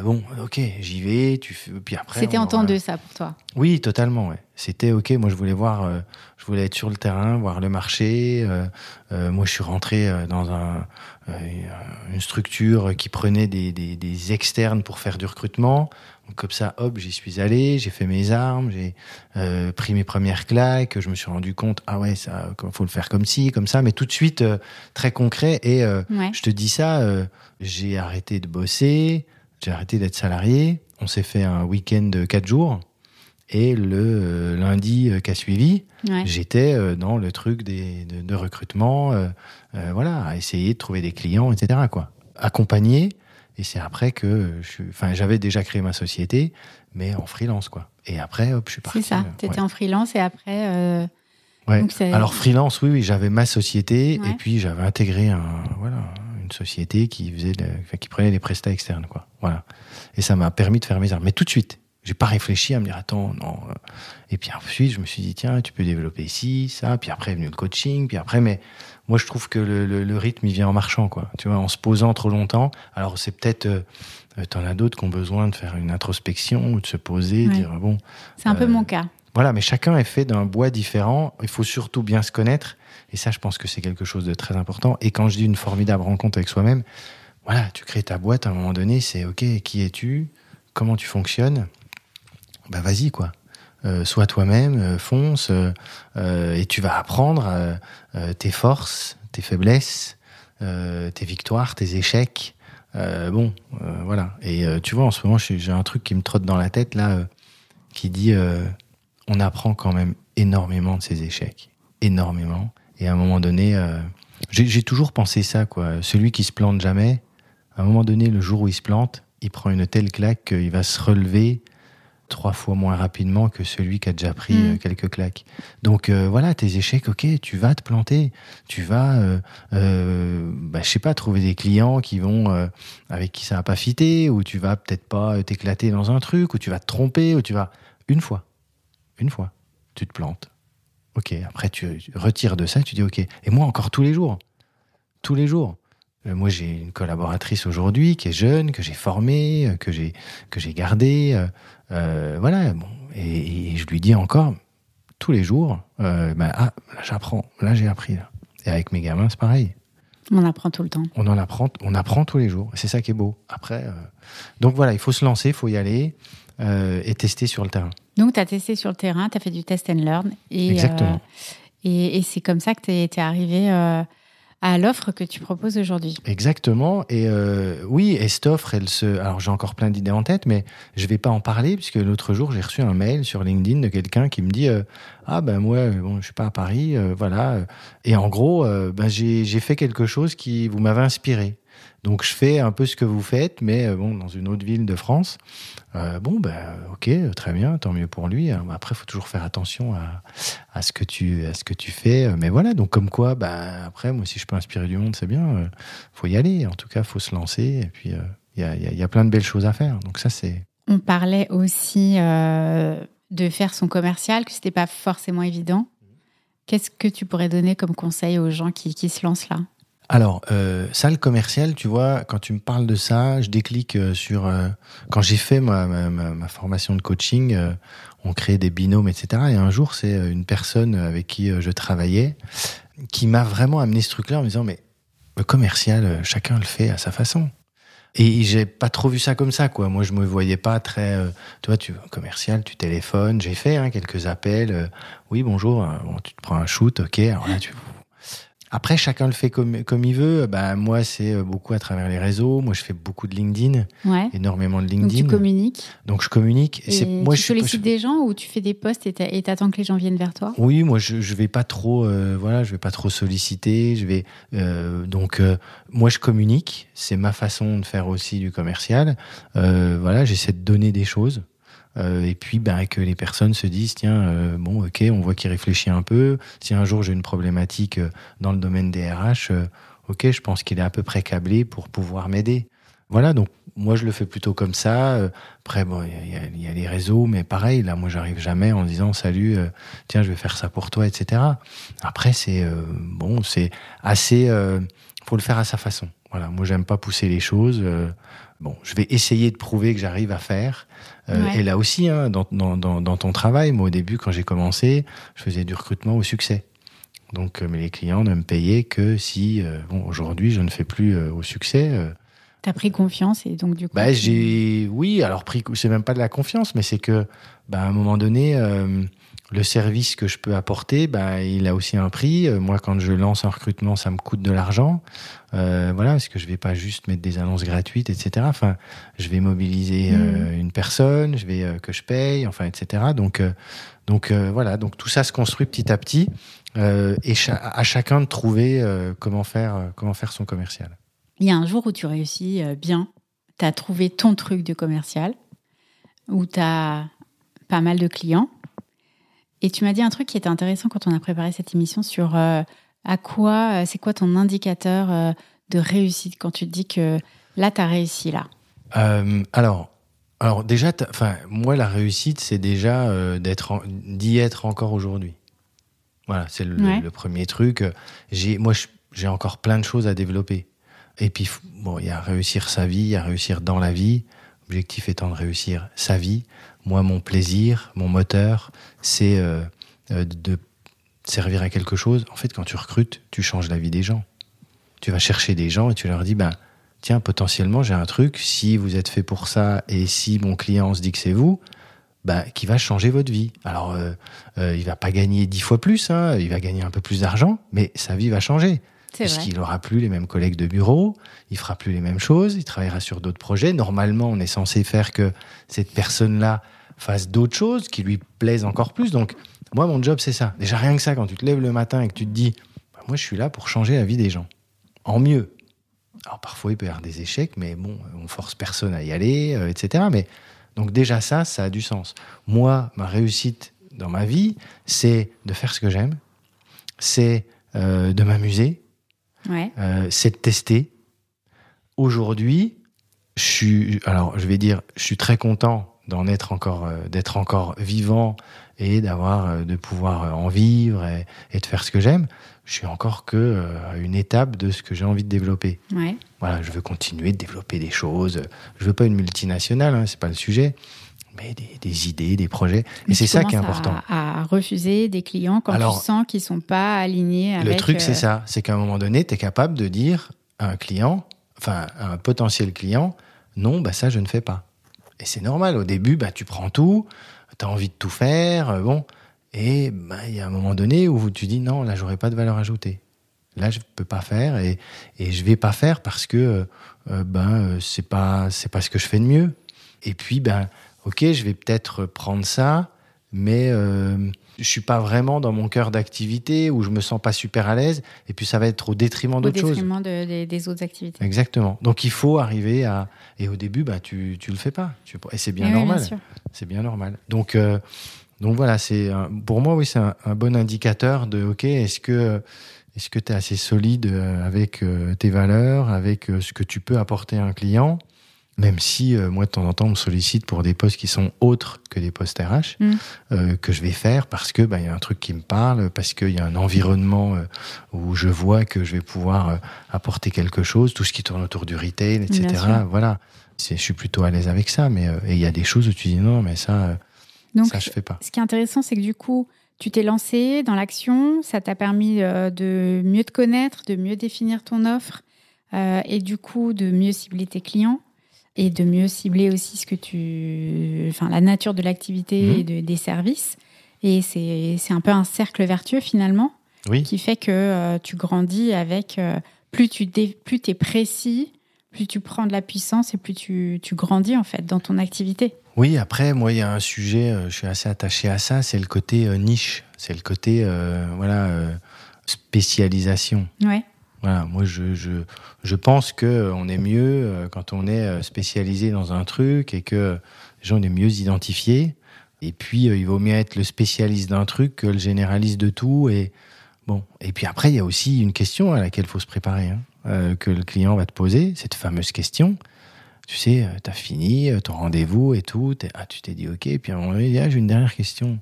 bon, ok, j'y vais. Tu fais, puis après. C'était en temps deux, ça, pour toi. oui, totalement. Ouais. C'était ok. Moi, je voulais voir, euh, je voulais être sur le terrain, voir le marché. euh, euh, moi, je suis rentré euh, dans un, euh, une structure qui prenait des, des, des externes pour faire du recrutement. Donc, comme ça, hop, j'y suis allé. J'ai fait mes armes. J'ai euh, pris mes premières claques. Je me suis rendu compte, ah ouais, ça, faut le faire comme ci, comme ça, mais tout de suite euh, très concret. Et euh, Ouais. je te dis ça, euh, j'ai arrêté de bosser, j'ai arrêté d'être salarié. On s'est fait un week-end de quatre jours. Et le euh, lundi euh, qui a suivi, Ouais. j'étais euh, dans le truc des, de, de recrutement, voilà, à essayer de trouver des clients, etc. Quoi. Accompagné. Et c'est après que je suis, enfin, j'avais déjà créé ma société, mais en freelance, quoi. Et après, hop, je suis parti. C'est ça. Tu étais ouais. en freelance et après. euh, Ouais. donc Alors freelance, oui, oui, j'avais ma société Ouais. et puis j'avais intégré un, voilà, une société qui faisait, de- enfin, qui prenait des prestats externes, quoi. Voilà. Et ça m'a permis de faire mes armes. Mais tout de suite, j'ai pas réfléchi à me dire attends, non. euh. Et puis ensuite, je me suis dit tiens, tu peux développer ici, ça. Puis après est venu le coaching. Puis après, mais moi je trouve que le, le- le rythme il vient en marchant, quoi. Tu vois, en se posant trop longtemps. Alors c'est peut-être, euh, t'en as d'autres qui ont besoin de faire une introspection ou de se poser, Ouais. dire bon. C'est un peu Euh, mon cas. Voilà, mais chacun est fait d'un bois différent. Il faut surtout bien se connaître. Et ça, je pense que c'est quelque chose de très important. Et quand je dis une formidable rencontre avec soi-même, voilà, tu crées ta boîte à un moment donné, c'est OK, qui es-tu? Comment tu fonctionnes? Bah vas-y, quoi. Euh, sois toi-même, euh, fonce, euh, et tu vas apprendre tes forces, tes faiblesses, tes victoires, tes échecs. Bon, voilà. Et tu vois, en ce moment, j'ai un truc qui me trotte dans la tête, là, qui dit on apprend quand même énormément de ses échecs. Énormément. Et à un moment donné, j'ai toujours pensé ça, quoi. Celui qui se plante jamais, à un moment donné, le jour où il se plante, il prend une telle claque qu'il va se relever trois fois moins rapidement que celui qui a déjà pris Mm. euh, quelques claques. Donc euh, voilà, tes échecs, ok, tu vas te planter, tu vas, euh, euh, bah, je sais pas, trouver des clients qui vont euh, avec qui ça va pas fitter, ou tu vas peut-être pas t'éclater dans un truc, ou tu vas te tromper, ou tu vas une fois, une fois, tu te plantes. Ok, après tu retires de ça, tu dis ok. Et moi encore tous les jours, tous les jours. Euh, moi j'ai une collaboratrice aujourd'hui qui est jeune, que j'ai formée, euh, que j'ai que j'ai gardée. euh, voilà, bon, et, et je lui dis encore tous les jours, euh, bah, ah, là j'apprends, là j'ai appris. Là. Et avec mes gamins, c'est pareil. On apprend tout le temps. On en apprend, on apprend tous les jours. C'est ça qui est beau. Après, euh, donc voilà, il faut se lancer, il faut y aller et tester sur le terrain. Donc, tu as testé sur le terrain, tu as fait du test and learn. Et, Exactement. Et, c'est comme ça que tu es, arrivé à l'offre que tu proposes aujourd'hui. Exactement. Et euh, oui, et cette offre, elle se. Alors j'ai encore plein d'idées en tête, mais je vais pas en parler puisque l'autre jour j'ai reçu un mail sur LinkedIn de quelqu'un qui me dit euh, ah ben moi bon je suis pas à Paris, voilà. Et en gros, ben j'ai fait quelque chose qui vous m'avez inspiré. Donc je fais un peu ce que vous faites, mais euh, bon, dans une autre ville de France. Euh, bon, ben, ok, très bien, tant mieux pour lui. Hein. Après, il faut toujours faire attention à, ce que tu, à ce que tu fais. Mais voilà, donc comme quoi, ben, après, moi, si je peux inspirer du monde, c'est bien. Euh, faut y aller. En tout cas, faut se lancer. Et puis, il y, a, y, a, plein de belles choses à faire. Donc ça, c'est. On parlait aussi de faire son commercial, que c'était pas forcément évident. Qu'est-ce que tu pourrais donner comme conseil aux gens qui, qui se lancent là? Alors, euh, salle commerciale, tu vois, quand tu me parles de ça, je déclic euh, sur... Euh, quand j'ai fait ma, ma, ma, formation de coaching, euh, on crée des binômes, etc. Et un jour, c'est une personne avec qui je travaillais qui m'a vraiment amené ce truc-là en me disant, mais le commercial, chacun le fait à sa façon. Et j'ai pas trop vu ça comme ça, quoi. Moi, je me voyais pas très, tu vois, tu commercial, tu téléphones. J'ai fait hein, quelques appels. oui, bonjour. Bon, tu te prends un shoot, ok. Alors là, tu après, chacun le fait comme, comme il veut. Bah, moi, c'est euh, beaucoup à travers les réseaux. Moi, je fais beaucoup de LinkedIn. Ouais. Énormément de LinkedIn. Donc, tu communiques. Donc, je communique. Et, moi, tu je sollicites des gens ou tu fais des posts et t'attends que les gens viennent vers toi? Oui, moi, je, je vais pas trop, euh, voilà, je vais pas trop solliciter. Je vais, euh, donc, euh, moi, je communique. C'est ma façon de faire aussi du commercial. voilà, j'essaie de donner des choses. Euh, et puis ben, que les personnes se disent tiens euh, bon ok on voit qu'il réfléchit un peu. Si un jour j'ai une problématique euh, dans le domaine des RH ok je pense qu'il est à peu près câblé pour pouvoir m'aider. Voilà donc moi je le fais plutôt comme ça. Après bon il y, a, les réseaux mais pareil là moi j'arrive jamais en disant salut tiens je vais faire ça pour toi etc après c'est bon c'est assez faut le faire à sa façon. Voilà moi j'aime pas pousser les choses bon je vais essayer de prouver que j'arrive à faire euh, et là aussi, hein, dans, dans, dans, ton travail, moi au début, quand j'ai commencé, je faisais du recrutement au succès. Donc, euh, mais les clients ne me payaient que si, euh, bon, aujourd'hui, je ne fais plus au succès. T'as pris confiance et donc du coup. Bah, j'ai, oui, alors pris, c'est même pas de la confiance, mais c'est que, bah, à un moment donné, le service que je peux apporter, bah, il a aussi un prix. Euh, moi, quand je lance un recrutement, ça me coûte de l'argent. Euh, voilà, parce que je vais pas juste mettre des annonces gratuites, etc. Enfin, je vais mobiliser euh, mmh. une personne, je vais que je paye, enfin, etc. Donc, donc voilà, donc tout ça se construit petit à petit et à chacun de trouver comment faire, comment faire son commercial. Il y a un jour où tu réussis bien, tu as trouvé ton truc de commercial, où tu as pas mal de clients et tu m'as dit un truc qui était intéressant quand on a préparé cette émission sur euh, à quoi, euh, c'est quoi ton indicateur euh, de réussite quand tu te dis que là, tu as réussi là? Alors, alors déjà, enfin, moi, la réussite, c'est déjà d'être, d'y être encore aujourd'hui. Voilà, c'est le, premier truc. J'ai, moi, j'ai encore plein de choses à développer. Et puis, bon, il y a réussir sa vie, il y a réussir dans la vie. L'objectif étant de réussir sa vie. Moi, mon plaisir, mon moteur, c'est euh, euh, de servir à quelque chose. En fait, quand tu recrutes, tu changes la vie des gens. Tu vas chercher des gens et tu leur dis, ben, tiens, potentiellement, j'ai un truc, si vous êtes fait pour ça et si mon client se dit que c'est vous, ben, qui va changer votre vie. Alors, euh, euh, il va pas gagner dix fois plus, hein, il va gagner un peu plus d'argent, mais sa vie va changer. Puisqu'il n'aura plus les mêmes collègues de bureau, il fera plus les mêmes choses, il travaillera sur d'autres projets. Normalement, on est censé faire que cette personne-là fasse d'autres choses qui lui plaisent encore plus. Donc, moi, mon job, c'est ça. Déjà, rien que ça, quand tu te lèves le matin et que tu te dis, bah, moi, je suis là pour changer la vie des gens. En mieux. Alors, parfois, il peut y avoir des échecs, mais bon, on force personne à y aller, euh, etc. Mais, donc, déjà, ça, ça a du sens. Moi, ma réussite dans ma vie, c'est de faire ce que j'aime, c'est euh, de m'amuser, euh, c'est de tester. Aujourd'hui, je suis, alors, je vais dire, je suis très content d'en être encore, euh, d'être encore vivant et d'avoir, euh, de pouvoir en vivre et, de faire ce que j'aime, je suis encore que à une étape de ce que j'ai envie de développer. Voilà, je veux continuer de développer des choses. Je veux pas une multinationale, hein, c'est pas le sujet, mais des, idées, des projets. et c'est ça qui est important. À, refuser des clients quand tu sens qu'ils sont pas alignés avec. Le truc, c'est ça, c'est qu'à un moment donné, tu es capable de dire à un client, enfin à un potentiel client, non, bah ça je ne fais pas. Et c'est normal, au début, bah, tu prends tout, tu as envie de tout faire, euh, bon. Et ben, il y a un moment donné où tu dis non, là, j'aurais pas de valeur ajoutée. Là, je peux pas faire et, et je vais pas faire parce que euh, ben c'est pas c'est pas ce que je fais de mieux. Et puis ben ok, je vais peut-être prendre ça, mais euh, je suis pas vraiment dans mon cœur d'activité où je me sens pas super à l'aise. Et puis ça va être au détriment d'autres choses. Au détriment de, des autres activités. Exactement. Donc il faut arriver à et au début bah tu tu le fais pas. Tu... Et c'est bien Oui, normal. sûr. c'est bien normal. Donc euh, donc voilà, c'est pour moi oui c'est un, un bon indicateur de ok est-ce que est-ce que tu es assez solide euh, avec euh, tes valeurs, avec ce que tu peux apporter à un client, même si euh, moi de temps en temps on me sollicite pour des postes qui sont autres que des postes RH Mm. euh, que je vais faire parce que bah, il y a un truc qui me parle, parce qu'il y a un environnement euh, où je vois que je vais pouvoir apporter quelque chose, tout ce qui tourne autour du retail, etc. Voilà, je suis plutôt à l'aise avec ça, mais il y a des choses où tu dis non mais ça Donc, ça je fais pas. ce qui est intéressant, c'est que du coup, tu t'es lancé dans l'action, ça t'a permis de mieux te connaître, de mieux définir ton offre et du coup de mieux cibler tes clients et de mieux cibler aussi ce que tu, enfin la nature de l'activité Mhm. et de- des services. Et c'est c'est un peu un cercle vertueux finalement Oui. qui fait que euh, tu grandis avec euh, plus tu dé- plus es précis, plus tu prends de la puissance et plus tu, tu grandis en fait dans ton activité. Oui, après, moi, il y a un sujet, euh, je suis assez attaché à ça, c'est le côté niche, c'est le côté, voilà, spécialisation. Ouais. Voilà, moi, je, je, je pense que euh, est mieux euh, quand on est euh, spécialisé dans un truc et que déjà, on est mieux identifié. Et puis, il vaut mieux être le spécialiste d'un truc que le généraliste de tout. Et bon, et puis après, il y a aussi une question à laquelle il faut se préparer, hein, que le client va te poser, cette fameuse question. Tu sais, tu as fini ton rendez-vous et tout. Ah, tu t'es dit OK. Et puis à un moment donné, ah, j'ai une dernière question.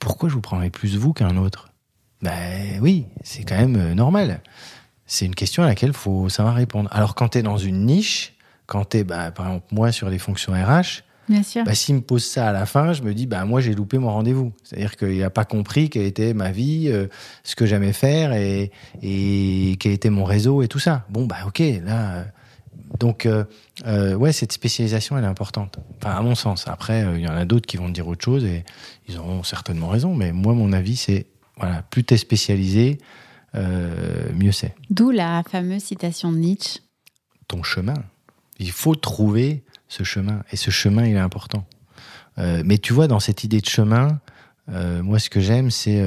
Pourquoi je vous prendrais plus vous qu'un autre? Ben oui, c'est quand même normal. C'est une question à laquelle il faut savoir répondre. Alors quand tu es dans une niche, quand tu es, par exemple, moi sur les fonctions RH, Bien sûr. bah, s'il me pose ça à la fin, je me dis, bah, moi, j'ai loupé mon rendez-vous. C'est-à-dire qu'il n'a pas compris quelle était ma vie, euh, ce que j'aimais faire et, et quel était mon réseau et tout ça. Bon, bah, ok, là. euh, donc, euh, euh, ouais, cette spécialisation, elle est importante. Enfin, à mon sens. Après, il y en a d'autres qui vont dire autre chose et ils auront certainement raison. Mais moi, mon avis, c'est, voilà, plus tu es spécialisé, euh, mieux c'est. D'où la fameuse citation de Nietzsche. ton chemin. Il faut trouver ce chemin. Et ce chemin, il est important. Euh, mais tu vois, dans cette idée de chemin, euh, moi, ce que j'aime, c'est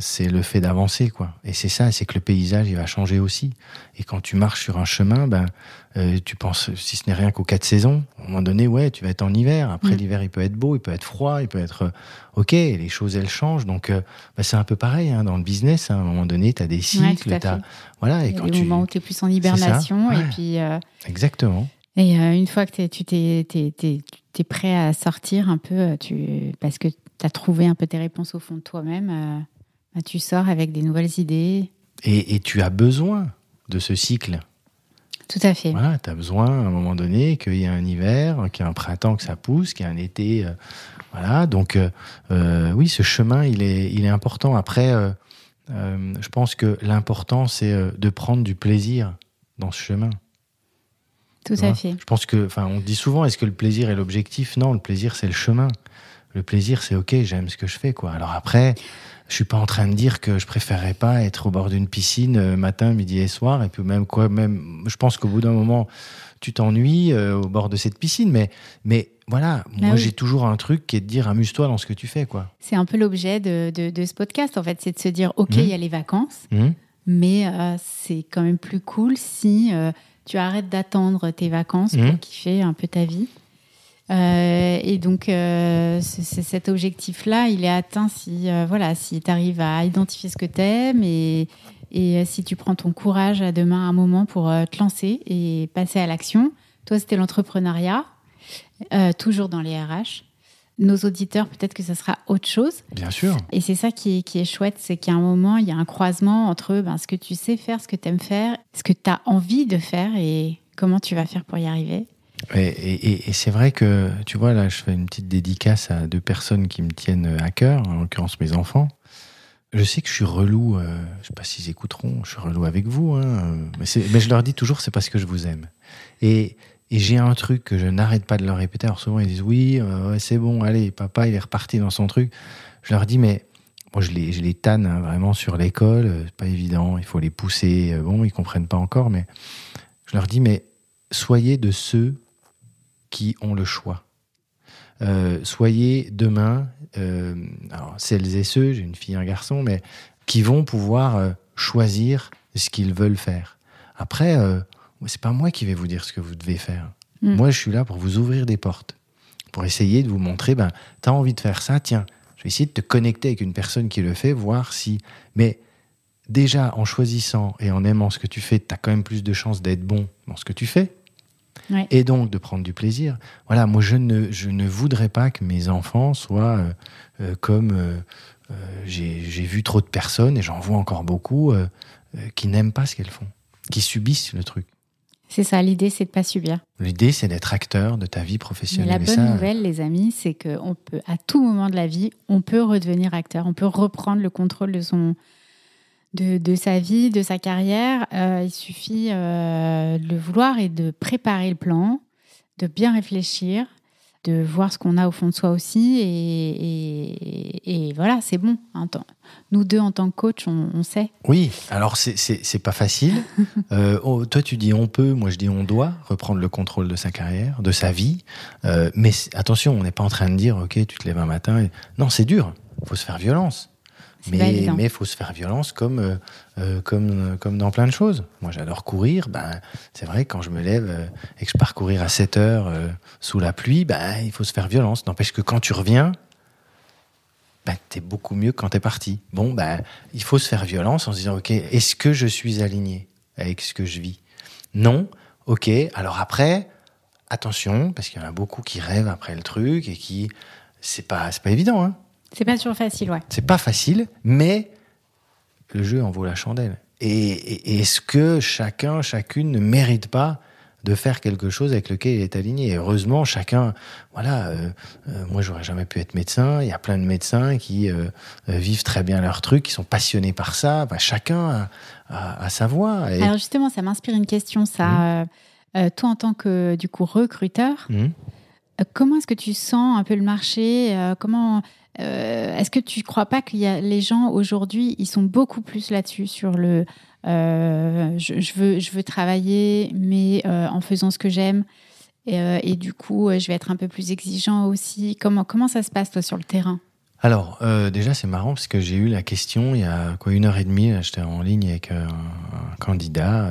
c'est le fait d'avancer, quoi. Et c'est ça, c'est que le paysage, il va changer aussi. Et quand tu marches sur un chemin, ben, euh, tu penses, si ce n'est rien qu'aux quatre saisons, à un moment donné, ouais, tu vas être en hiver. Après, Mm. l'hiver, il peut être beau, il peut être froid, il peut être euh, ok. Les choses, elles changent. Donc, euh, ben, c'est un peu pareil hein, dans le business. hein. À un moment donné, tu as des Ouais, cycles, fait. voilà. Et Il y a quand des tu, moments où tu es plus en hibernation Ouais. puis euh, exactement. et une fois que tu t'es prêt à sortir un peu, tu parce que tu as trouvé un peu tes réponses au fond de toi-même, bah, tu sors avec des nouvelles idées. Et, et tu as besoin de ce cycle. Tout à fait. Voilà, tu as besoin à un moment donné qu'il y ait un hiver, qu'il y ait un printemps que ça pousse, qu'il y ait un été. euh, voilà, donc euh, euh, oui, ce chemin, il est, il est important. Après, euh, je pense que l'important, c'est de prendre du plaisir dans ce chemin. Tout à fait. Je pense que, enfin, on dit souvent, est-ce que le plaisir est l'objectif? Non, le plaisir, c'est le chemin. Le plaisir, c'est OK, j'aime ce que je fais, quoi. Alors après, je suis pas en train de dire que je préférerais pas être au bord d'une piscine euh, matin, midi et soir, et puis même quoi, même, je pense qu'au bout d'un moment, tu t'ennuies euh, au bord de cette piscine, mais, mais voilà, moi oui. j'ai toujours un truc qui est de dire amuse-toi dans ce que tu fais, quoi. C'est un peu l'objet de, de- de ce podcast, en fait, c'est de se dire, OK, Mhm. il y a les vacances, Hum mais euh, c'est quand même plus cool si euh, tu arrêtes d'attendre tes vacances Mhm. pour kiffer un peu ta vie. Euh, et donc, euh, c'est- cet objectif-là, il est atteint si, euh, voilà, si tu arrives à identifier ce que tu aimes et, et si tu prends ton courage à demain un moment pour te lancer et passer à l'action. Toi, c'était l'entrepreneuriat, euh, toujours dans les RH. Nos auditeurs, peut-être que ça sera autre chose. Bien sûr. Et c'est ça qui est, qui est chouette, c'est qu'à un moment, il y a un croisement entre ben, ce que tu sais faire, ce que tu aimes faire, ce que tu as envie de faire et comment tu vas faire pour y arriver. Et, c'est vrai que, tu vois, là, je fais une petite dédicace à deux personnes qui me tiennent à cœur, en l'occurrence mes enfants. Je sais que je suis relou, euh, je sais pas s'ils écouteront, je suis relou avec vous, hein, euh, mais, je leur dis toujours, c'est parce que je vous aime. Et, j'ai un truc que je n'arrête pas de leur répéter. Alors souvent, ils disent, oui, euh, c'est bon, allez, papa, il est reparti dans son truc. je leur dis, mais moi, je les, je tanne hein, vraiment sur l'école. euh, C'est pas évident. Il faut les pousser. Euh, Bon, ils comprennent pas encore, mais je leur dis, mais soyez de ceux qui ont le choix. Euh, soyez demain, euh, alors celles et ceux, j'ai une fille, un garçon, mais qui vont pouvoir euh, choisir ce qu'ils veulent faire. Après, euh, c'est pas moi qui vais vous dire ce que vous devez faire. Mm. Moi, je suis là pour vous ouvrir des portes, pour essayer de vous montrer, ben, t'as envie de faire ça, tiens, je vais essayer de te connecter avec une personne qui le fait, voir si. Mais déjà, en choisissant et en aimant ce que tu fais, tu as quand même plus de chances d'être bon dans ce que tu fais. Ouais. Et donc de prendre du plaisir. Voilà, moi, je ne, je ne voudrais pas que mes enfants soient euh, euh, comme. euh, J'ai vu trop de personnes, et j'en vois encore beaucoup, qui n'aiment pas ce qu'elles font, qui subissent le truc. C'est ça, l'idée, c'est de pas subir. L'idée, c'est d'être acteur de ta vie Mais professionnelle. la Et bonne ça, nouvelle, les amis, c'est qu'on peut, à tout moment de la vie, on peut redevenir acteur, on peut reprendre le contrôle de son, de, de sa vie, de sa carrière. Euh, il suffit euh, de le vouloir et de préparer le plan, de bien réfléchir, de voir ce qu'on a au fond de soi aussi. Et, et- et voilà, c'est bon. Nous deux, en tant que coach, on, on sait. Oui, alors c'est- pas facile. Euh, oh, toi, tu dis on peut, moi je dis on doit reprendre le contrôle de sa carrière, de sa vie. Euh, mais attention, on n'est pas en train de dire ok, tu te lèves un matin. Et... Non, c'est dur. faut se faire violence. Mais mais faut se faire violence comme euh, euh, comme comme dans plein de choses. Moi, j'adore courir. Ben c'est vrai que quand je me lève euh, et que je pars courir à 7 heures euh, sous la pluie, ben il faut se faire violence. N'empêche que quand tu reviens, ben, t'es beaucoup mieux que quand t'es parti. Bon, ben, il faut se faire violence en se disant, ok, est-ce que je suis aligné avec ce que je vis? Non. Ok. Alors après, attention, parce qu'il y en a beaucoup qui rêvent après le truc et qui, c'est pas, c'est pas évident, hein. C'est pas toujours facile, ouais. C'est pas facile, mais le jeu en vaut la chandelle. Et, est-ce que chacun, chacune ne mérite pas de faire quelque chose avec lequel il est aligné? Et heureusement, chacun, voilà, euh, euh, moi j'aurais jamais pu être médecin. Il y a plein de médecins qui euh, vivent très bien leur truc, qui sont passionnés par ça. Bah, chacun a, a- a sa voix. Et- Alors justement, ça m'inspire une question, ça. Euh, toi, en tant que du coup recruteur, euh, comment est-ce que tu sens un peu le marché? Comment euh, est-ce que tu crois pas a les gens aujourd'hui, ils sont beaucoup plus là-dessus sur le euh, je, veux travailler, mais euh, en faisant ce que j'aime. Et, du coup, je vais être un peu plus exigeant aussi. Comment comment ça se passe toi sur le terrain? Alors, déjà, c'est marrant parce que j'ai eu la question il y a quoi une heure et demie. J'étais en ligne avec un, candidat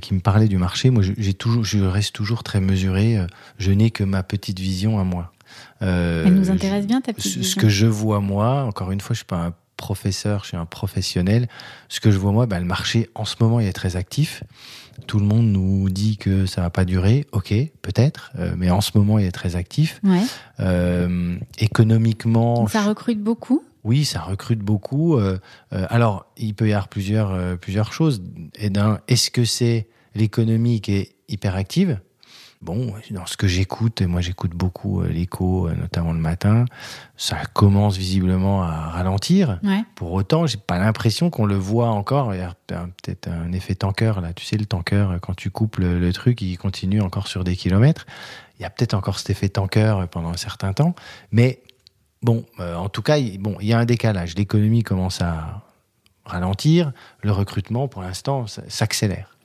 qui me parlait du marché. Moi, toujours, je reste toujours très mesuré. Je n'ai que ma petite vision à moi. Euh, Elle nous intéresse bien ta petite ce, que je vois moi, encore une fois, je suis pas un professeur, je suis un professionnel. Ce que je vois moi, bah, le marché en ce moment il est très actif. Tout le monde nous dit que ça va pas durer. Ok, peut-être, euh, mais en ce moment il est très actif. Ouais. Euh, économiquement, Donc, ça recrute beaucoup. oui, ça recrute beaucoup. Euh, alors, il peut y avoir plusieurs, plusieurs choses. Et d'un, est-ce que c'est l'économie qui est hyper active Bon, dans ce que j'écoute, et moi j'écoute beaucoup euh, l'écho, euh, notamment le matin, ça commence visiblement à ralentir. Ouais. Pour autant, j'ai pas l'impression qu'on le voit encore. Il y a peut-être un effet tanker là. Tu sais, le tanker, euh, quand tu coupes le, le truc, il continue encore sur des kilomètres. Il y a peut-être encore cet effet tanker pendant un certain temps. Mais bon, euh, en tout cas, il, bon, il y a un décalage. L'économie commence à ralentir. Le recrutement, pour l'instant, s'accélère.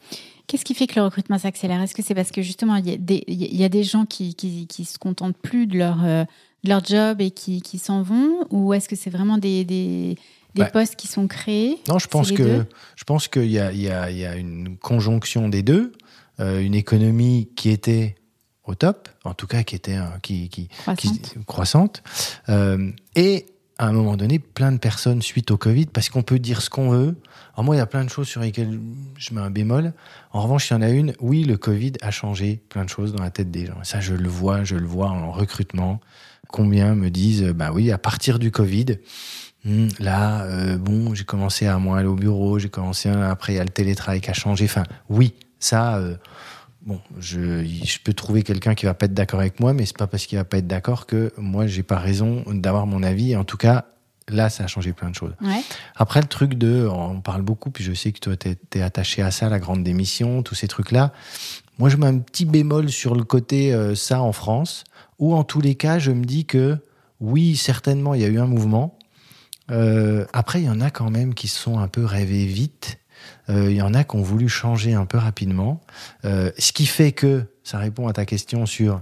Qu'est-ce qui fait que le recrutement s'accélère? Est-ce que c'est parce que justement, il y a des, il y a des gens qui, qui, qui se contentent plus de leur, euh, de leur job et qui, qui s'en vont? Ou est-ce que c'est vraiment des, des, des Ouais. postes qui sont créés? Non, je pense que deux? je pense qu'il y a, il y, a, il y a une conjonction des deux. Euh, une économie qui était au top, en tout cas qui était euh, qui, croissante, Euh, et à un moment donné, plein de personnes suite au Covid, parce qu'on peut dire ce qu'on veut. Alors moi, il y a plein de choses sur lesquelles je mets un bémol. En revanche, il y en a une. Oui, le Covid a changé plein de choses dans la tête des gens. Ça, je le vois, je le vois en recrutement. Combien me disent, euh, bah oui, à partir du Covid, hmm, là, euh, bon, j'ai commencé à moins aller au bureau, j'ai commencé à- après il y a le télétravail qui a changé. Enfin, oui, ça, euh, bon, je, je peux trouver quelqu'un qui va pas être d'accord avec moi, mais c'est pas parce qu'il va pas être d'accord que moi j'ai pas raison d'avoir mon avis. En tout cas, là, ça a changé plein de choses. Ouais. Après, le truc de, on parle beaucoup, puis je sais que toi, t'es es attaché à ça, la grande démission, tous ces trucs-là. Moi, je mets un petit bémol sur le côté euh, ça en France, où en tous les cas, je me dis que oui, certainement, il y a eu un mouvement. Euh, après, il y en a quand même qui se sont un peu rêvés vite. Euh, il y en a qui ont voulu changer un peu rapidement. Euh, ce qui fait que, ça répond à ta question sur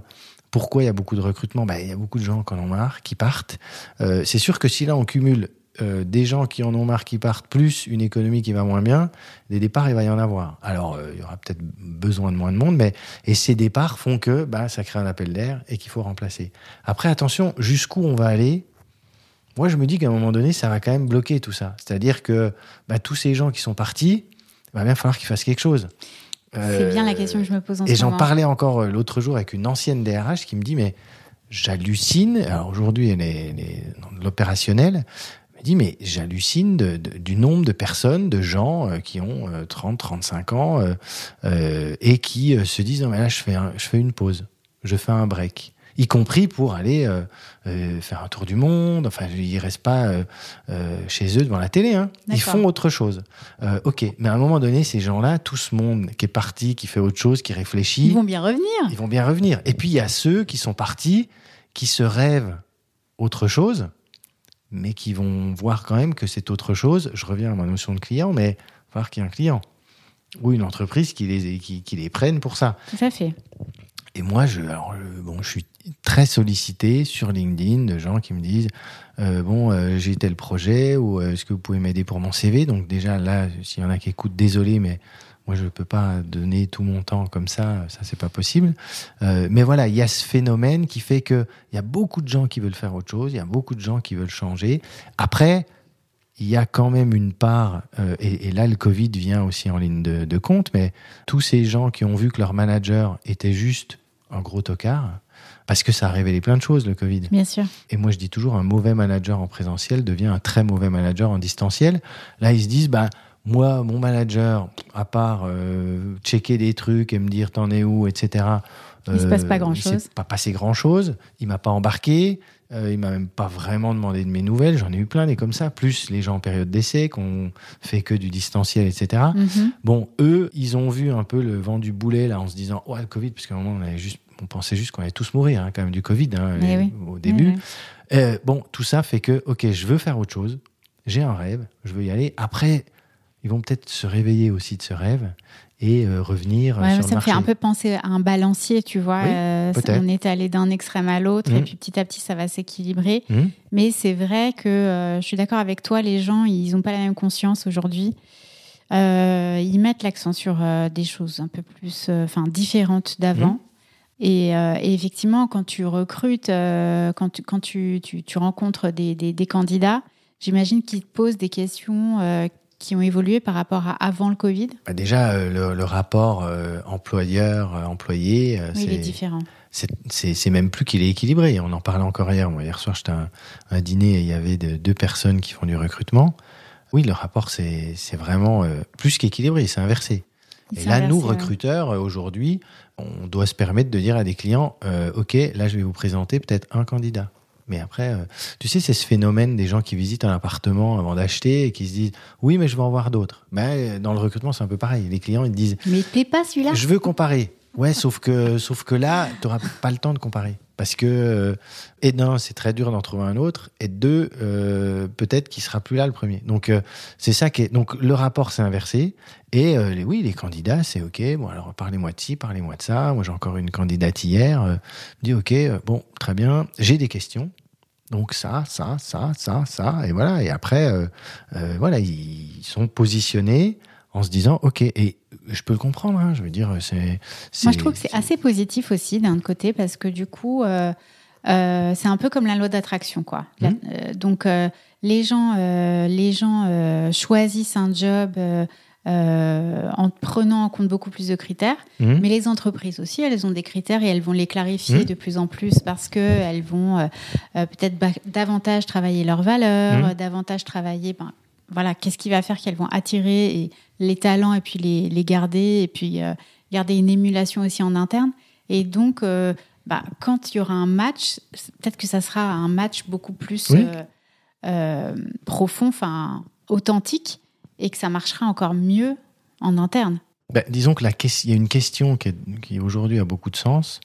pourquoi il y a beaucoup de recrutement, bah, il y a beaucoup de gens qui en ont marre, qui partent. Euh, c'est sûr que si là on cumule des gens qui en ont marre qui partent, plus une économie qui va moins bien, des départs, il va y en avoir. Alors, il y aura peut-être besoin de moins de monde, mais et ces départs font que bah, ça crée un appel d'air et qu'il faut remplacer. Après, attention, jusqu'où on va aller Moi, je me dis qu'à un moment donné, ça va quand même bloquer tout ça. C'est-à-dire que bah, tous ces gens qui sont partis, il va bien falloir qu'ils fassent quelque chose. C'est bien la question que je me pose en Euh, Et j'en parlais encore euh, l'autre jour avec une ancienne DRH qui me dit, mais j'hallucine, alors aujourd'hui elle est, dans l'opérationnel, elle me dit, mais j'hallucine du nombre de personnes, de gens euh, qui ont euh, 30, 35 ans euh, euh, et qui euh, se disent, non mais là je fais, un- je fais une pause, je fais un break. Y compris pour aller euh, euh, faire un tour du monde. Enfin, ils restent pas euh, chez eux devant la télé. Hein. Ils font autre chose. Ok, mais à un moment donné, ces gens-là, tout ce monde qui est parti, qui fait autre chose, qui réfléchit, Ils vont bien revenir. ils vont bien revenir. Et puis il y a ceux qui sont partis, qui se rêvent autre chose, mais qui vont voir quand même que c'est autre chose. Je reviens à ma notion de client, mais falloir qu'il y ait un client ou une entreprise qui les, qui, qui les prenne pour ça. Tout à fait. Et moi, je, alors, bon, je suis très sollicité sur LinkedIn de gens qui me disent euh, bon, euh, j'ai tel projet ou euh, est-ce que vous pouvez m'aider pour mon CV Donc déjà là, s'il y en a qui écoutent, désolé, mais moi je ne peux pas donner tout mon temps comme ça, ça c'est pas possible. Mais voilà, il y a ce phénomène qui fait que il y a beaucoup de gens qui veulent faire autre chose, il y a beaucoup de gens qui veulent changer. Après, il y a quand même une part, et, là le Covid vient aussi en ligne de compte, mais tous ces gens qui ont vu que leur manager était juste un gros tocard, parce que ça a révélé plein de choses le Covid. Bien sûr. Et moi je dis toujours, un mauvais manager en présentiel devient un très mauvais manager en distanciel. Là ils se disent, bah, moi, mon manager, à part euh, checker des trucs et me dire t'en es où, etc. Il se passe pas euh, grand-chose. Il s'est pas passé grand chose. Il m'a pas embarqué. Euh, il m'a même pas vraiment demandé de mes nouvelles. J'en ai eu plein des comme ça. Plus les gens en période d'essai, qu'on fait que du distanciel, etc. Mhm. Bon, eux, ils ont vu un peu le vent du boulet là, en se disant, ouais, le Covid, parce qu'à un moment, on avait juste, on pensait juste qu'on allait tous mourir, hein, quand même, du Covid, hein, oui. au début. Ouais. Euh, bon, tout ça fait que, ok, je veux faire autre chose. J'ai un rêve, je veux y aller. Après, ils vont peut-être se réveiller aussi de ce rêve et euh, revenir euh, Ouais, sur mais le ça me fait marché. un peu penser à un balancier, tu vois. Euh, ça- on est allé d'un extrême à l'autre et Mhm. puis petit à petit, ça va s'équilibrer. Hmm Mais c'est vrai que je suis d'accord avec toi, les gens, ils n'ont pas la même conscience aujourd'hui. Euh, ils mettent l'accent sur euh, des choses un peu plus euh, différentes d'avant. Et, euh, et effectivement, quand tu recrutes, euh, quand, tu, quand tu, tu, tu rencontres des, des, des candidats, j'imagine qu'ils te posent des questions euh, qui ont évolué par rapport à avant le Covid. Bah, déjà, le, le rapport employeur-employé, Oui, c'est- différent. c'est- même plus qu'il est équilibré. On en parlait encore hier. Moi, hier soir, j'étais à un, un dîner et il y avait de- deux personnes qui font du recrutement. Oui, le rapport, c'est vraiment plus qu'équilibré, c'est inversé. Et là, nous, inversé, recruteurs, aujourd'hui, on doit se permettre de dire à des clients, euh, OK, là, je vais vous présenter peut-être un candidat. Mais après, euh, tu sais, c'est ce phénomène des gens qui visitent un appartement avant d'acheter et qui se disent, oui, mais je vais en voir d'autres. Ben, dans le recrutement, c'est un peu pareil. Les clients, ils disent, Mais t'es pas celui-là je veux comparer. Ouais, sauf que, sauf que là, tu n'auras pas le temps de comparer. Parce que, euh, et d'un, c'est très dur d'en trouver un autre, et deux, euh, peut-être qu'il sera plus là le premier. Donc, euh, c'est ça qui est. Donc, le rapport s'est inversé. Et oui, les candidats, c'est OK. Bon, alors, parlez-moi de ci, parlez-moi de ça. Moi, j'ai encore une candidate hier. Me dit OK, bon, très bien, j'ai des questions. Donc, ça, ça, ça, ça, ça. Et voilà. Et après, voilà, ils sont positionnés en se disant OK. Et je peux le comprendre. hein, je veux dire, c'est. Moi, je trouve que c'est assez positif aussi d'un côté parce que du coup, euh, euh, c'est un peu comme la loi d'attraction, quoi. La- Mhm. euh, donc, les gens, les gens choisissent un job euh, en prenant en compte beaucoup plus de critères, Mhm. mais les entreprises aussi, elles ont des critères et elles vont les clarifier Mhm. de plus en plus parce que elles vont euh, euh, peut-être davantage travailler leurs valeurs, davantage travailler. Ben, voilà, qu'est-ce qui va faire qu'elles vont attirer et les talents et puis les, les garder et puis euh, garder une émulation aussi en interne. Et donc, euh, bah, quand il y aura un match, peut-être que ça sera un match beaucoup plus Oui. euh, profond, enfin authentique, et que ça marchera encore mieux en interne. Ben, disons que la ques- il y a une question qui, qui aujourd'hui a beaucoup de sens,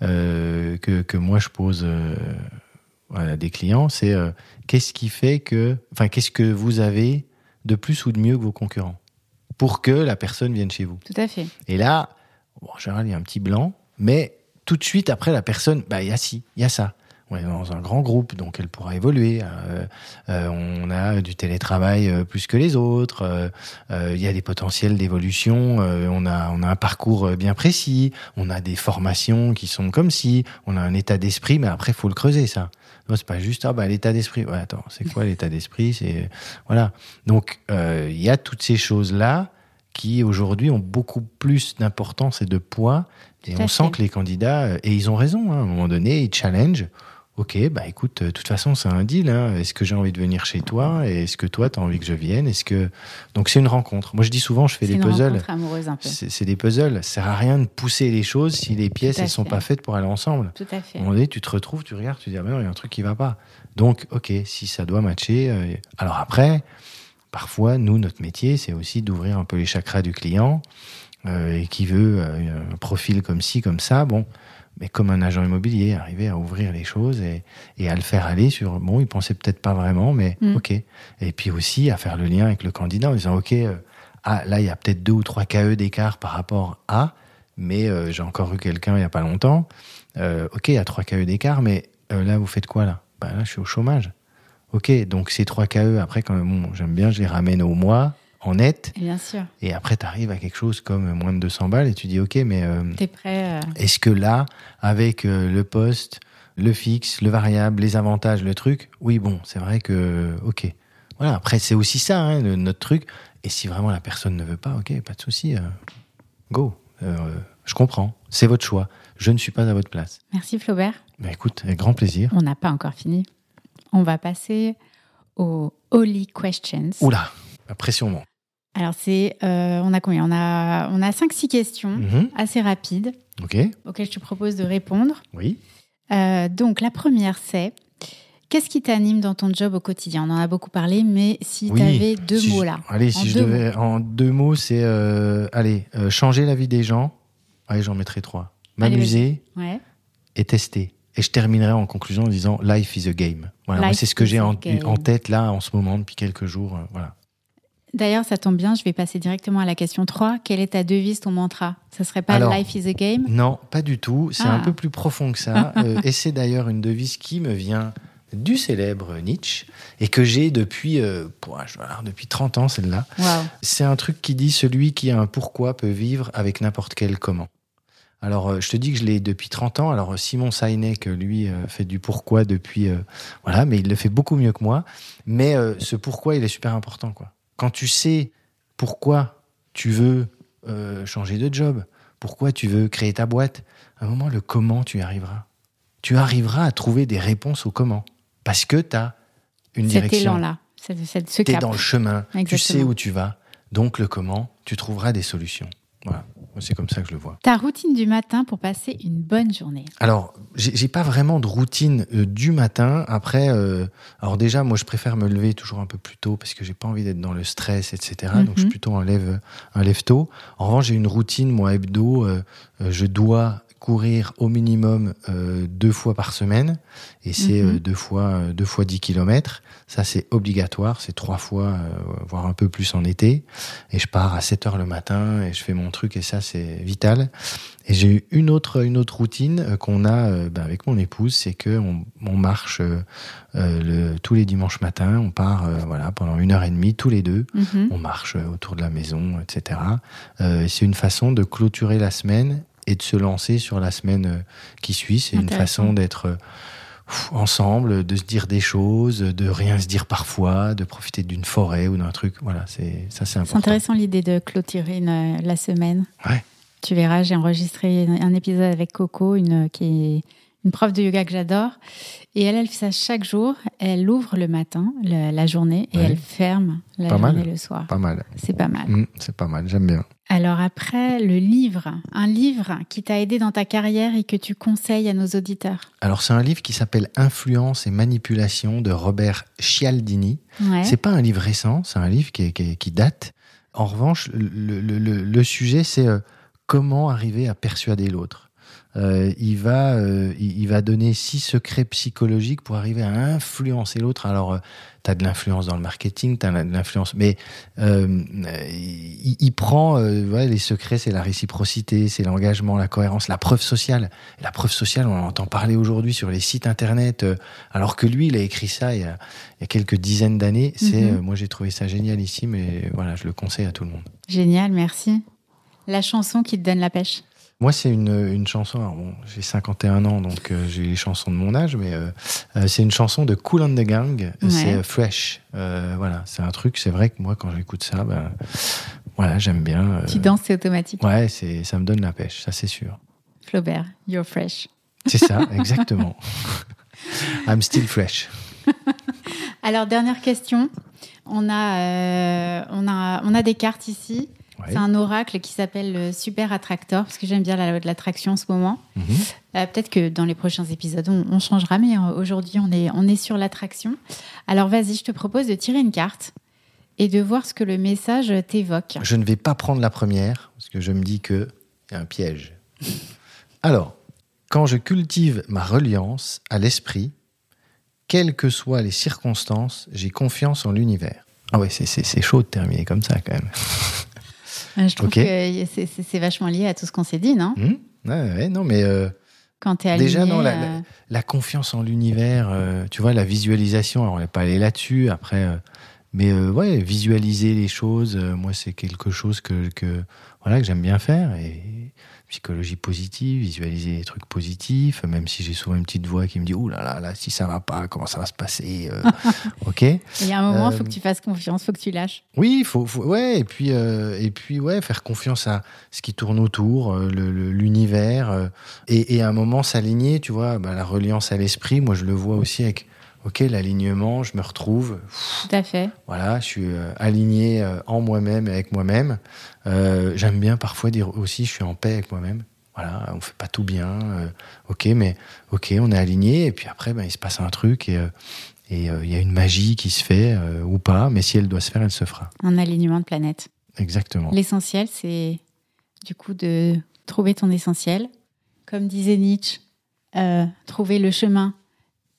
que, que moi je pose voilà, des clients, c'est qu'est-ce qui fait que, enfin, qu'est-ce que vous avez de plus ou de mieux que vos concurrents? Pour que la personne vienne chez vous. Tout à fait. Et là, bon, en général, il y a un petit blanc, mais tout de suite après, la personne, bah, il y a ci, il y a ça. On est dans un grand groupe, donc elle pourra évoluer. Euh, euh, on a du télétravail euh, plus que les autres. Il y a des potentiels d'évolution. on a on a un parcours bien précis. On a des formations qui sont comme si. On a un état d'esprit, mais après faut le creuser ça. C'est pas juste ah bah l'état d'esprit. Ouais, attends, c'est quoi l'état d'esprit? C'est voilà. Donc euh, il y a toutes ces choses là qui aujourd'hui ont beaucoup plus d'importance et de poids. Et on sent que les candidats, euh, et ils ont raison, hein, à un moment donné, ils challenge. Ok, bah écoute, euh, de toute façon, c'est un deal. Hein. Est-ce que j'ai envie de venir chez toi? Et Est-ce que toi, tu as envie que je vienne? Est-ce que donc c'est une rencontre. Moi, je dis souvent, je fais des une puzzles. C'est des puzzles. Ça sert à rien de pousser les choses si les pièces elles sont fait. pas faites pour aller ensemble. Tout à fait. À un moment donné, tu te retrouves, tu regardes, tu dis ah ben non, il y a un truc qui va pas. Donc, ok, si ça doit matcher. euh, alors après, parfois, nous, notre métier, c'est aussi d'ouvrir un peu les chakras du client euh, et qui veut euh, un profil comme ci, comme ça. Bon, mais comme un agent immobilier, arriver à ouvrir les choses et, et à le faire aller sur. Bon, il pensait peut-être pas vraiment, mais Mm. ok. Et puis aussi à faire le lien avec le candidat en disant ok, euh, ah là, il y a peut-être deux ou trois KE d'écart par rapport à, mais euh, j'ai encore eu quelqu'un il y a pas longtemps. Euh, ok, il y a trois KE d'écart, mais là, vous faites quoi là? Bah là, je suis au chômage. Ok, donc ces trois KE, après, quand bon, j'aime bien, je les ramène au mois, en net, Bien sûr. et après, tu arrives à quelque chose comme moins de 200 balles, et tu dis, ok, mais euh, Tu es prêt euh, est-ce que là, avec euh, le poste, le fixe, le variable, les avantages, le truc, oui, bon, c'est vrai que, ok. Voilà, après, c'est aussi ça, hein, le- notre truc. Et si vraiment la personne ne veut pas, ok, pas de souci, go. Je comprends, c'est votre choix. Je ne suis pas à votre place. Merci Flaubert. Mais écoute, avec grand plaisir. On n'a pas encore fini. On va passer aux Holy Questions. Oula, la pression monte. Alors, c'est. euh, on a combien? On a, on a 5-6 questions Mhm, assez rapides auxquelles je te propose de répondre. oui. Euh, donc, la première, c'est. Qu'est-ce qui t'anime dans ton job au quotidien? On en a beaucoup parlé, mais si Oui, tu avais deux Si mots là. Allez, si je devais. En deux mots, c'est. euh, allez, euh, changer la vie des gens. Allez, j'en mettrai trois. Allez, M'amuser Ouais. et tester. Et je terminerai en conclusion en disant Life is a game. Voilà, moi, c'est ce que j'ai en, tête là en ce moment depuis quelques jours. euh, Voilà. D'ailleurs, ça tombe bien, je vais passer directement à la question 3. Quelle est ta devise, ton mantra? Ça serait pas Alors, Life is a game? Non, pas du tout. C'est Ah. un peu plus profond que ça. Euh, et c'est d'ailleurs une devise qui me vient du célèbre Nietzsche et que j'ai depuis, euh, alors, depuis 30 ans, celle-là. C'est un truc qui dit celui qui a un pourquoi peut vivre avec n'importe quel comment. Alors, euh, je te dis que je l'ai depuis 30 ans. Alors, euh, Simon Sinek, lui, fait du pourquoi depuis. euh, voilà, mais il le fait beaucoup mieux que moi. Mais euh, ce pourquoi, il est super important, quoi. Quand tu sais pourquoi tu veux euh, changer de job, pourquoi tu veux créer ta boîte, à un moment, le comment, tu y arriveras. Tu arriveras à trouver des réponses au comment. Parce que tu as une Cet direction. élan-là, ce Tu es dans le chemin, tu sais où tu vas. Donc le comment, tu trouveras des solutions. Voilà, c'est comme ça que je le vois. Ta routine du matin pour passer une bonne journée. Alors, j'ai pas vraiment de routine euh, du matin. Après, euh, alors déjà, moi, je préfère me lever toujours un peu plus tôt parce que j'ai pas envie d'être dans le stress, etc. Donc, je suis Mhm. plutôt un lève, un lève tôt. En revanche, j'ai une routine, moi, hebdo. euh, je dois courir au minimum euh, deux fois par semaine et c'est Mhm. euh, deux fois euh, deux fois 10 kilomètres. Ça, c'est obligatoire. C'est trois fois, voire un peu plus en été. Et je pars à 7 heures le matin et je fais mon truc et ça, c'est vital. Et j'ai eu une autre, une autre routine euh, qu'on a ben, avec mon épouse, c'est que on, on marche euh, le, tous les dimanches matins. On part euh, voilà pendant une heure et demie tous les deux. Mhm. On marche autour de la maison, etc. Euh, c'est une façon de clôturer la semaine et de se lancer sur la semaine qui suit. C'est une façon d'être ensemble, de se dire des choses, de rien se dire parfois, de profiter d'une forêt ou d'un truc. Voilà, c'est ça, c'est intéressant l'idée de clôturer une- la semaine. Ouais. Tu verras, j'ai enregistré un épisode avec Coco, une, qui est une prof de yoga que j'adore. Et elle, elle fait ça chaque jour. Elle ouvre le matin, le- la journée, et Ouais. elle ferme la Pas mal. journée le soir. Pas mal. C'est pas mal. Mm, c'est pas mal. J'aime bien. Alors après, le livre. Un livre qui t'a aidé dans ta carrière et que tu conseilles à nos auditeurs. Alors, c'est un livre qui s'appelle Influence et manipulation de Robert Cialdini. Ouais. C'est pas un livre récent, c'est un livre qui, date. En revanche, le, le- le- le sujet, c'est euh, comment arriver à persuader l'autre. Euh, il, va, euh, il, va donner six secrets psychologiques pour arriver à influencer l'autre. Alors, euh, tu as de l'influence dans le marketing, tu as de l'influence, mais euh, il, il prend, ouais, les secrets, c'est la réciprocité, c'est l'engagement, la cohérence, la preuve sociale. La preuve sociale, on en entend parler aujourd'hui sur les sites internet, alors que lui, il a écrit ça il y a, il y a quelques dizaines d'années. C'est, Mhm. moi, j'ai trouvé ça génial ici, mais voilà, je le conseille à tout le monde. Génial, merci. La chanson qui te donne la pêche. Moi, c'est une, une chanson. alors bon, j'ai 51 ans, donc euh, j'ai les chansons de mon âge, mais euh, euh, c'est une chanson de Cool and the Gang. Ouais. C'est Fresh. Voilà, c'est un truc. C'est vrai que moi, quand j'écoute ça, ben, voilà, j'aime bien. Tu danses, c'est automatique. ouais, c'est, ça me donne la pêche, ça c'est sûr. Flaubert, you're fresh. C'est ça, exactement. I'm still fresh. Alors, dernière question. On a, euh, on a, on a des cartes ici. Ouais. C'est un oracle qui s'appelle le Super Attractor, parce que j'aime bien la loi de l'attraction en ce moment. Mhm. Euh, Peut-être que dans les prochains épisodes, on, on changera, mais euh, aujourd'hui, on est, on est sur l'attraction. Alors, vas-y, je te propose de tirer une carte et de voir ce que le message t'évoque. Je ne vais pas prendre la première, parce que je me dis que y a un piège. Alors, quand je cultive ma reliance à l'esprit, quelles que soient les circonstances, j'ai confiance en l'univers. Ah ouais, c'est chaud de terminer comme ça quand même. Euh, Je trouve que c'est- vachement lié à tout ce qu'on s'est dit, non Hmm ouais, ouais, non, mais euh, Quand tu es aligné. Déjà, non, la- euh, la confiance en l'univers, euh, tu vois, la visualisation, alors on n'est pas allé là-dessus après, euh, mais euh, ouais, visualiser les choses, euh, moi c'est quelque chose que, que voilà que j'aime bien faire et psychologie positive, visualiser les trucs positifs, même si j'ai souvent une petite voix qui me dit ouh là là là si ça va pas, comment ça va se passer, euh, ok. Il y a un moment, il faut Euh, que tu fasses confiance, il faut que tu lâches. Oui, faut, faut- ouais, et puis euh, et puis ouais, faire confiance à ce qui tourne autour, l'univers, et, et à un moment s'aligner, tu vois, bah, la reliance à l'esprit. Moi, je le vois aussi avec, ok, l'alignement, je me retrouve, Tout à fait. voilà, je suis euh, aligné euh, en moi-même et avec moi-même. Euh, J'aime bien parfois dire aussi, je suis en paix avec moi-même. Voilà, on fait pas tout bien, euh, ok, mais ok, on est aligné, et puis après, ben, il se passe un truc et et euh, il y a une magie qui se fait ou pas, mais si elle doit se faire, elle se fera. Un alignement de planète. Exactement. L'essentiel, c'est du coup de trouver ton essentiel. Comme disait Nietzsche, trouver le chemin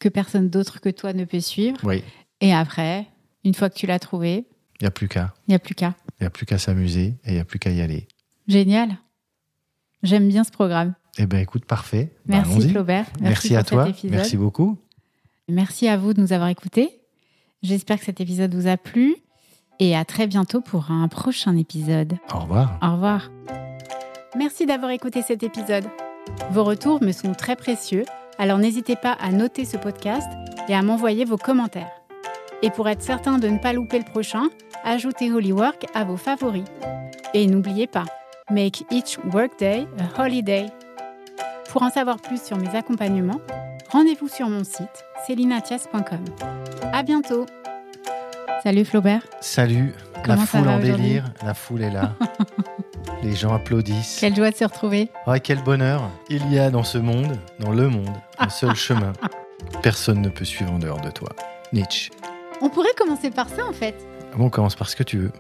que personne d'autre que toi ne peut suivre. Oui, Et après, une fois que tu l'as trouvé, il n'y a plus qu'à. il n'y a plus qu'à. Il n'y a plus qu'à s'amuser et il n'y a plus qu'à y aller. Génial. J'aime bien ce programme. Eh ben écoute, parfait. Bah, Merci. Flaubert. Merci, à toi. Merci beaucoup. Merci à vous de nous avoir écoutés. J'espère que cet épisode vous a plu. Et à très bientôt pour un prochain épisode. Au revoir. Au revoir. Merci d'avoir écouté cet épisode. Vos retours me sont très précieux, alors n'hésitez pas à noter ce podcast et à m'envoyer vos commentaires. Et pour être certain de ne pas louper le prochain, ajoutez Holywork à vos favoris. Et n'oubliez pas, make each workday a holiday. Pour en savoir plus sur mes accompagnements, rendez-vous sur mon site celinatias.com. À bientôt. Salut Flaubert. Salut. Comment la foule en délire. La foule est là. Les gens applaudissent. Quelle joie de se retrouver. Ah, quel bonheur. Il y a dans ce monde, dans le monde, un seul chemin. Personne ne peut suivre en dehors de toi. Nietzsche. On pourrait commencer par ça en fait. Bon, on commence par ce que tu veux.